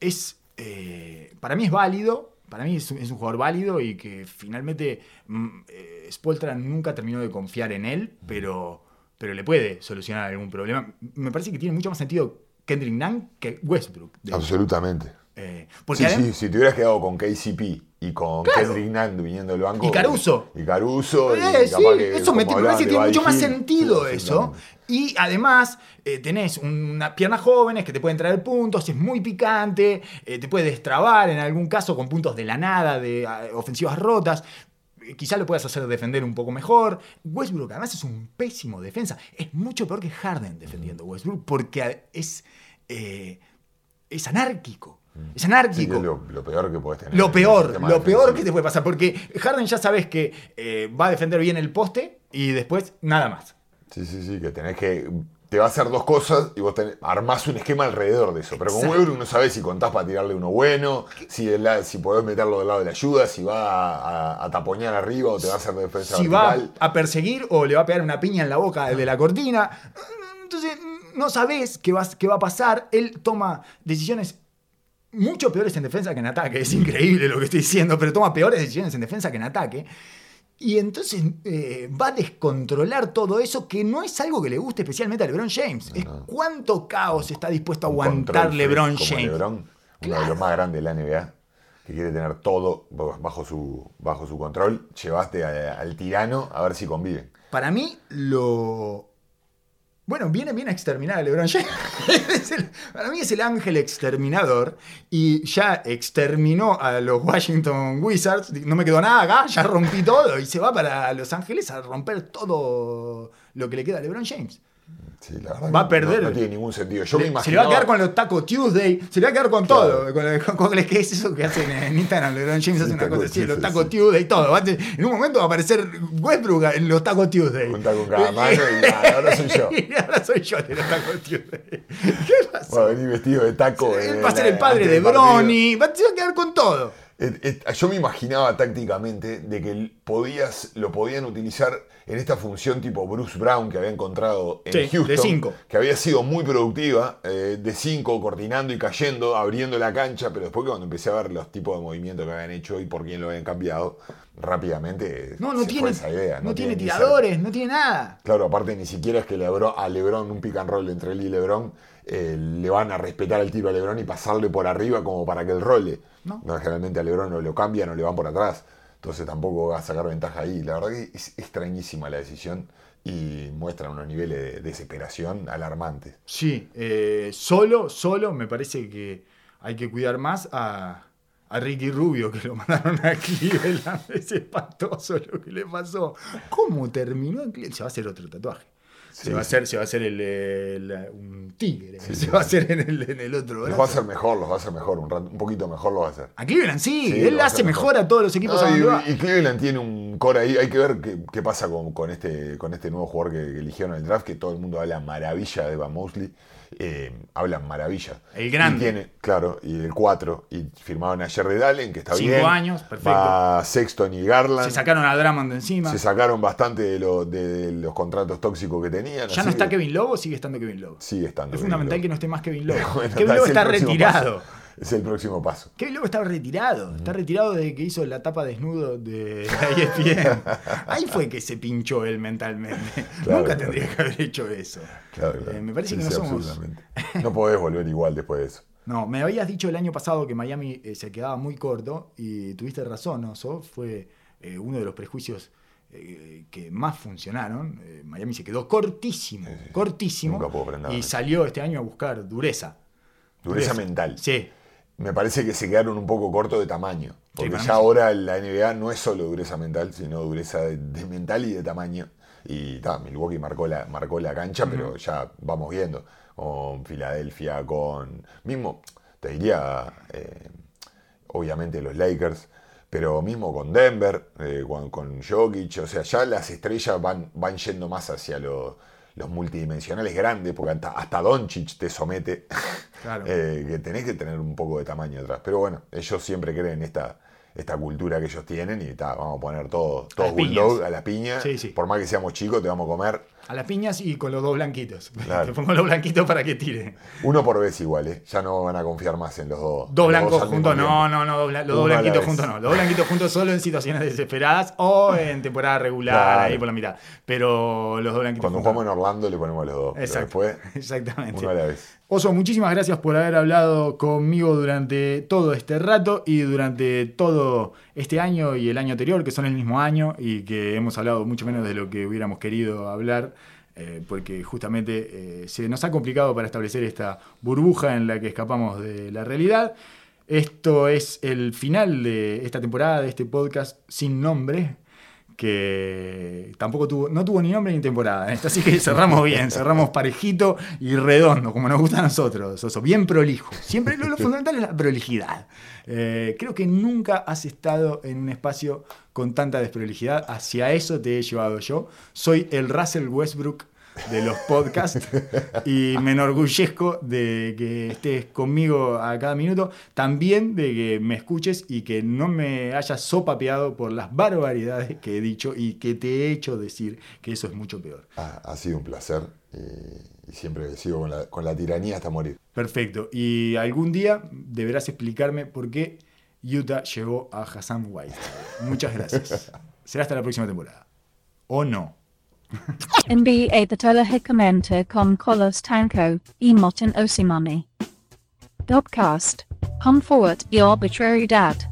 es, eh, para mí es válido, para mí es un, es un jugador válido y que finalmente mm, eh, nunca terminó de confiar en él, pero, pero le puede solucionar algún problema. Me parece que tiene mucho más sentido Kendrick Nunn que Westbrook.
Absolutamente.
Eh, porque
Sí, sí, si te hubieras quedado con KCP y con
Claro.
Kendrick Nunn viniendo del banco.
Y Caruso.
Y Caruso. y
Eh, sí,
capaz que,
eso me, me parece que tiene mucho más sentido
sí,
eso. Y además eh, tenés unas piernas jóvenes que te pueden traer puntos, es muy picante, eh, te puede destrabar en algún caso con puntos de la nada, de ah, ofensivas rotas. Eh, Quizá lo puedas hacer defender un poco mejor. Westbrook además es un pésimo defensa. Es mucho peor que Harden defendiendo Westbrook porque es, eh, es anárquico. Es
Sí, que
anárquico.
es lo, lo peor que puedes tener. en
Lo peor, lo peor que te puede pasar, porque Harden ya sabes que eh, va a defender bien el poste y después nada más.
Sí, sí, sí, que tenés que. Te va a hacer dos cosas y vos tenés- armás un esquema alrededor de eso. Pero con. Westbrook no sabés si contás para tirarle uno bueno, si, el la- si podés meterlo del lado de la ayuda, si va a, a- a taponear arriba o te va a hacer defensa
Si va a perseguir o le va a pegar una piña en la boca de la cortina. Entonces no sabes qué va, qué va a pasar. Él toma decisiones mucho peores en defensa que en ataque. Es increíble lo que estoy diciendo, pero toma peores decisiones en defensa que en ataque. Y entonces eh, va a descontrolar todo eso que no es algo que le guste especialmente a LeBron James. Es cuánto caos está dispuesto a
Un
aguantar LeBron
freak como
James.
LeBron, uno de los más grandes de la NBA, que quiere tener todo bajo su, bajo su control. Llevaste a- al tirano a ver si conviven.
Para mí, lo. Bueno, viene bien a exterminar a LeBron James. [LAUGHS] Para mí es el ángel exterminador. Y ya exterminó a los Washington Wizards. No me quedó nada acá, ya rompí todo. Y se va para Los Ángeles a romper todo lo que le queda a LeBron James.
Sí, la
Va a perder.
No, no tiene ningún sentido. Yo
Le-
me
se le va a
imaginaba.
quedar con los Taco Tuesday, se le va a quedar con
Claro.
todo. Con, con- con- ¿Qué es eso que hacen en Instagram? LeBron James hace
Sí,
una
Taco
cosa así, los
Tuesday,
Taco
sí.
Tuesday, todo. A tener- En un momento va a aparecer Westbrook en los Taco Tuesday.
Junta con cada mano y nada, ahora soy yo. [LAUGHS]
Y ahora soy yo de los Taco Tuesday. [LAUGHS] ¿Qué pasó?
Va a venir vestido de taco. En
va a ser el padre de va, se va a quedar con todo.
Et- et- Yo me imaginaba tácticamente de que podías, lo podían utilizar en esta función tipo Bruce Brown que había encontrado en
Sí, de
Houston.
cinco.
Que había sido muy productiva, eh, de 5, coordinando y cayendo, abriendo la cancha, pero después que cuando empecé a ver los tipos de movimientos que habían hecho y por quién lo habían cambiado, rápidamente
No, no
se
tiene,
fue esa idea.
no tiene tiradores, no tiene nada.
Claro, aparte ni siquiera es que Lebron, a Lebron, un pick and roll entre él y Lebron, eh, le van a respetar el tiro a Lebron y pasarle por arriba como para que él role.
No.
generalmente a Lebron no lo cambian o le van por atrás. Entonces tampoco va a sacar ventaja ahí. La verdad que es extrañísima la decisión y muestra unos niveles de desesperación alarmantes.
Sí, eh, solo, solo me parece que hay que cuidar más a, a Ricky Rubio, que lo [LAUGHS] mandaron a Cleveland. Es espantoso lo que le pasó. ¿Cómo terminó en Cleveland? Se va a hacer otro tatuaje.
Sí,
se, va a hacer, se va a hacer el, el- un tigre.
Sí,
se va a hacer en el, en el otro
Los va a
brazo.
hacer mejor, los va a hacer mejor, un, un poquito mejor lo va a hacer.
A Cleveland sí, él hace mejor
mejor.
a todos los equipos
No,
va.
y, y Cleveland tiene un core ahí. Hay que ver qué, qué pasa con, con este, con este nuevo jugador que, que eligieron en el draft, que todo el mundo habla maravilla de Van Mosley. Eh, hablan maravilla.
El grande.
Y tiene, claro, y el 4. Y firmaron a Jerry Dalen, que está
Cinco
bien.
años, perfecto.
Va Sexton y Garland.
Se sacaron a Drummond de encima.
Se sacaron bastante de, lo- de- de los contratos tóxicos que tenían.
ya no está
que
Kevin Lobo, sigue estando Kevin Lobo.
Sigue estando.
Es
Kevin
fundamental que no esté más Kevin [LAUGHS] Lobo.
Bueno,
Kevin Lobo está retirado.
paso. Es el próximo paso.
Que luego está retirado. Está retirado desde que hizo la tapa desnudo de ESPN. Ahí fue que se pinchó él mentalmente.
Claro,
Nunca
claro.
tendría que haber hecho eso.
Claro.
Eh, me parece
Sí,
que no
sí,
somos.
No podés volver igual después de eso.
No, me habías dicho el año pasado que Miami eh, se quedaba muy corto y tuviste razón, ¿no? Eso fue eh, uno de los prejuicios eh, que más funcionaron. Miami se quedó cortísimo,
Sí, sí.
cortísimo.
Nunca puedo
y salió este año a buscar dureza.
Dureza mental.
Sí,
Me parece que se quedaron un poco cortos de tamaño. Porque ya ahora la NBA no es solo dureza mental, sino dureza de, de mental y de tamaño. Y ta, Milwaukee marcó la, marcó la cancha, pero ya vamos viendo. Con Filadelfia, con. Mismo, te diría, eh, obviamente los Lakers, pero mismo con Denver, eh, con, con Jokic. O sea, ya las estrellas van, van yendo más hacia lo- los multidimensionales grandes, porque hasta, hasta Doncic te somete.
Claro. [LAUGHS]
Eh, que tenés que tener un poco de tamaño atrás. Pero bueno, ellos siempre creen esta, esta cultura que ellos tienen y ta, vamos a poner todo,
piñas.
bulldog a la piña.
Sí, sí.
Por más que seamos chicos, te vamos a comer
a las piñas y con los dos blanquitos. [LAUGHS]
Claro.
Te pongo los blanquitos para que tire.
uno por vez igual, ¿eh? Ya no van a confiar más en los dos.
Dos blancos juntos, no, no, no, los dos blanquitos juntos no. Los dos blanquitos juntos solo en situaciones desesperadas o en temporada regular,
Claro.
ahí por la mitad. Pero los dos blanquitos
Cuando
juntos.
jugamos en Orlando le ponemos los dos. pero después, [LAUGHS]
Exactamente.
uno a la vez.
Oso, muchísimas gracias por haber hablado conmigo durante todo este rato y durante todo este año y el año anterior, que son el mismo año y que hemos hablado mucho menos de lo que hubiéramos querido hablar, eh, porque justamente eh, se nos ha complicado para establecer esta burbuja en la que escapamos de la realidad. Esto es el final de esta temporada, de este podcast sin nombre, que tampoco tuvo, no tuvo ni nombre ni temporada. [LAUGHS] Así que cerramos bien, cerramos parejito y redondo, como nos gusta a nosotros. Oso, bien prolijo. Siempre lo, lo [LAUGHS] fundamental es la prolijidad. Eh, creo que nunca has estado en un espacio con tanta desprolijidad. Hacia eso te he llevado yo. Soy el Russell Westbrook de los podcasts y me enorgullezco de que estés conmigo a cada minuto, también de que me escuches y que no me hayas sopapeado por las barbaridades que he dicho y que te he hecho decir que eso es mucho peor.
Ah, ha sido un placer y, y siempre sigo con la, con la tiranía hasta morir.
Perfecto. Y algún día deberás explicarme por qué Utah llevó a Hassan White. Muchas gracias. [LAUGHS] Será hasta la próxima temporada. ¿O no?
NBA datola hicamenta com kolos tanko, emotin osimani. Dopcast. Forward, the arbitrary dad.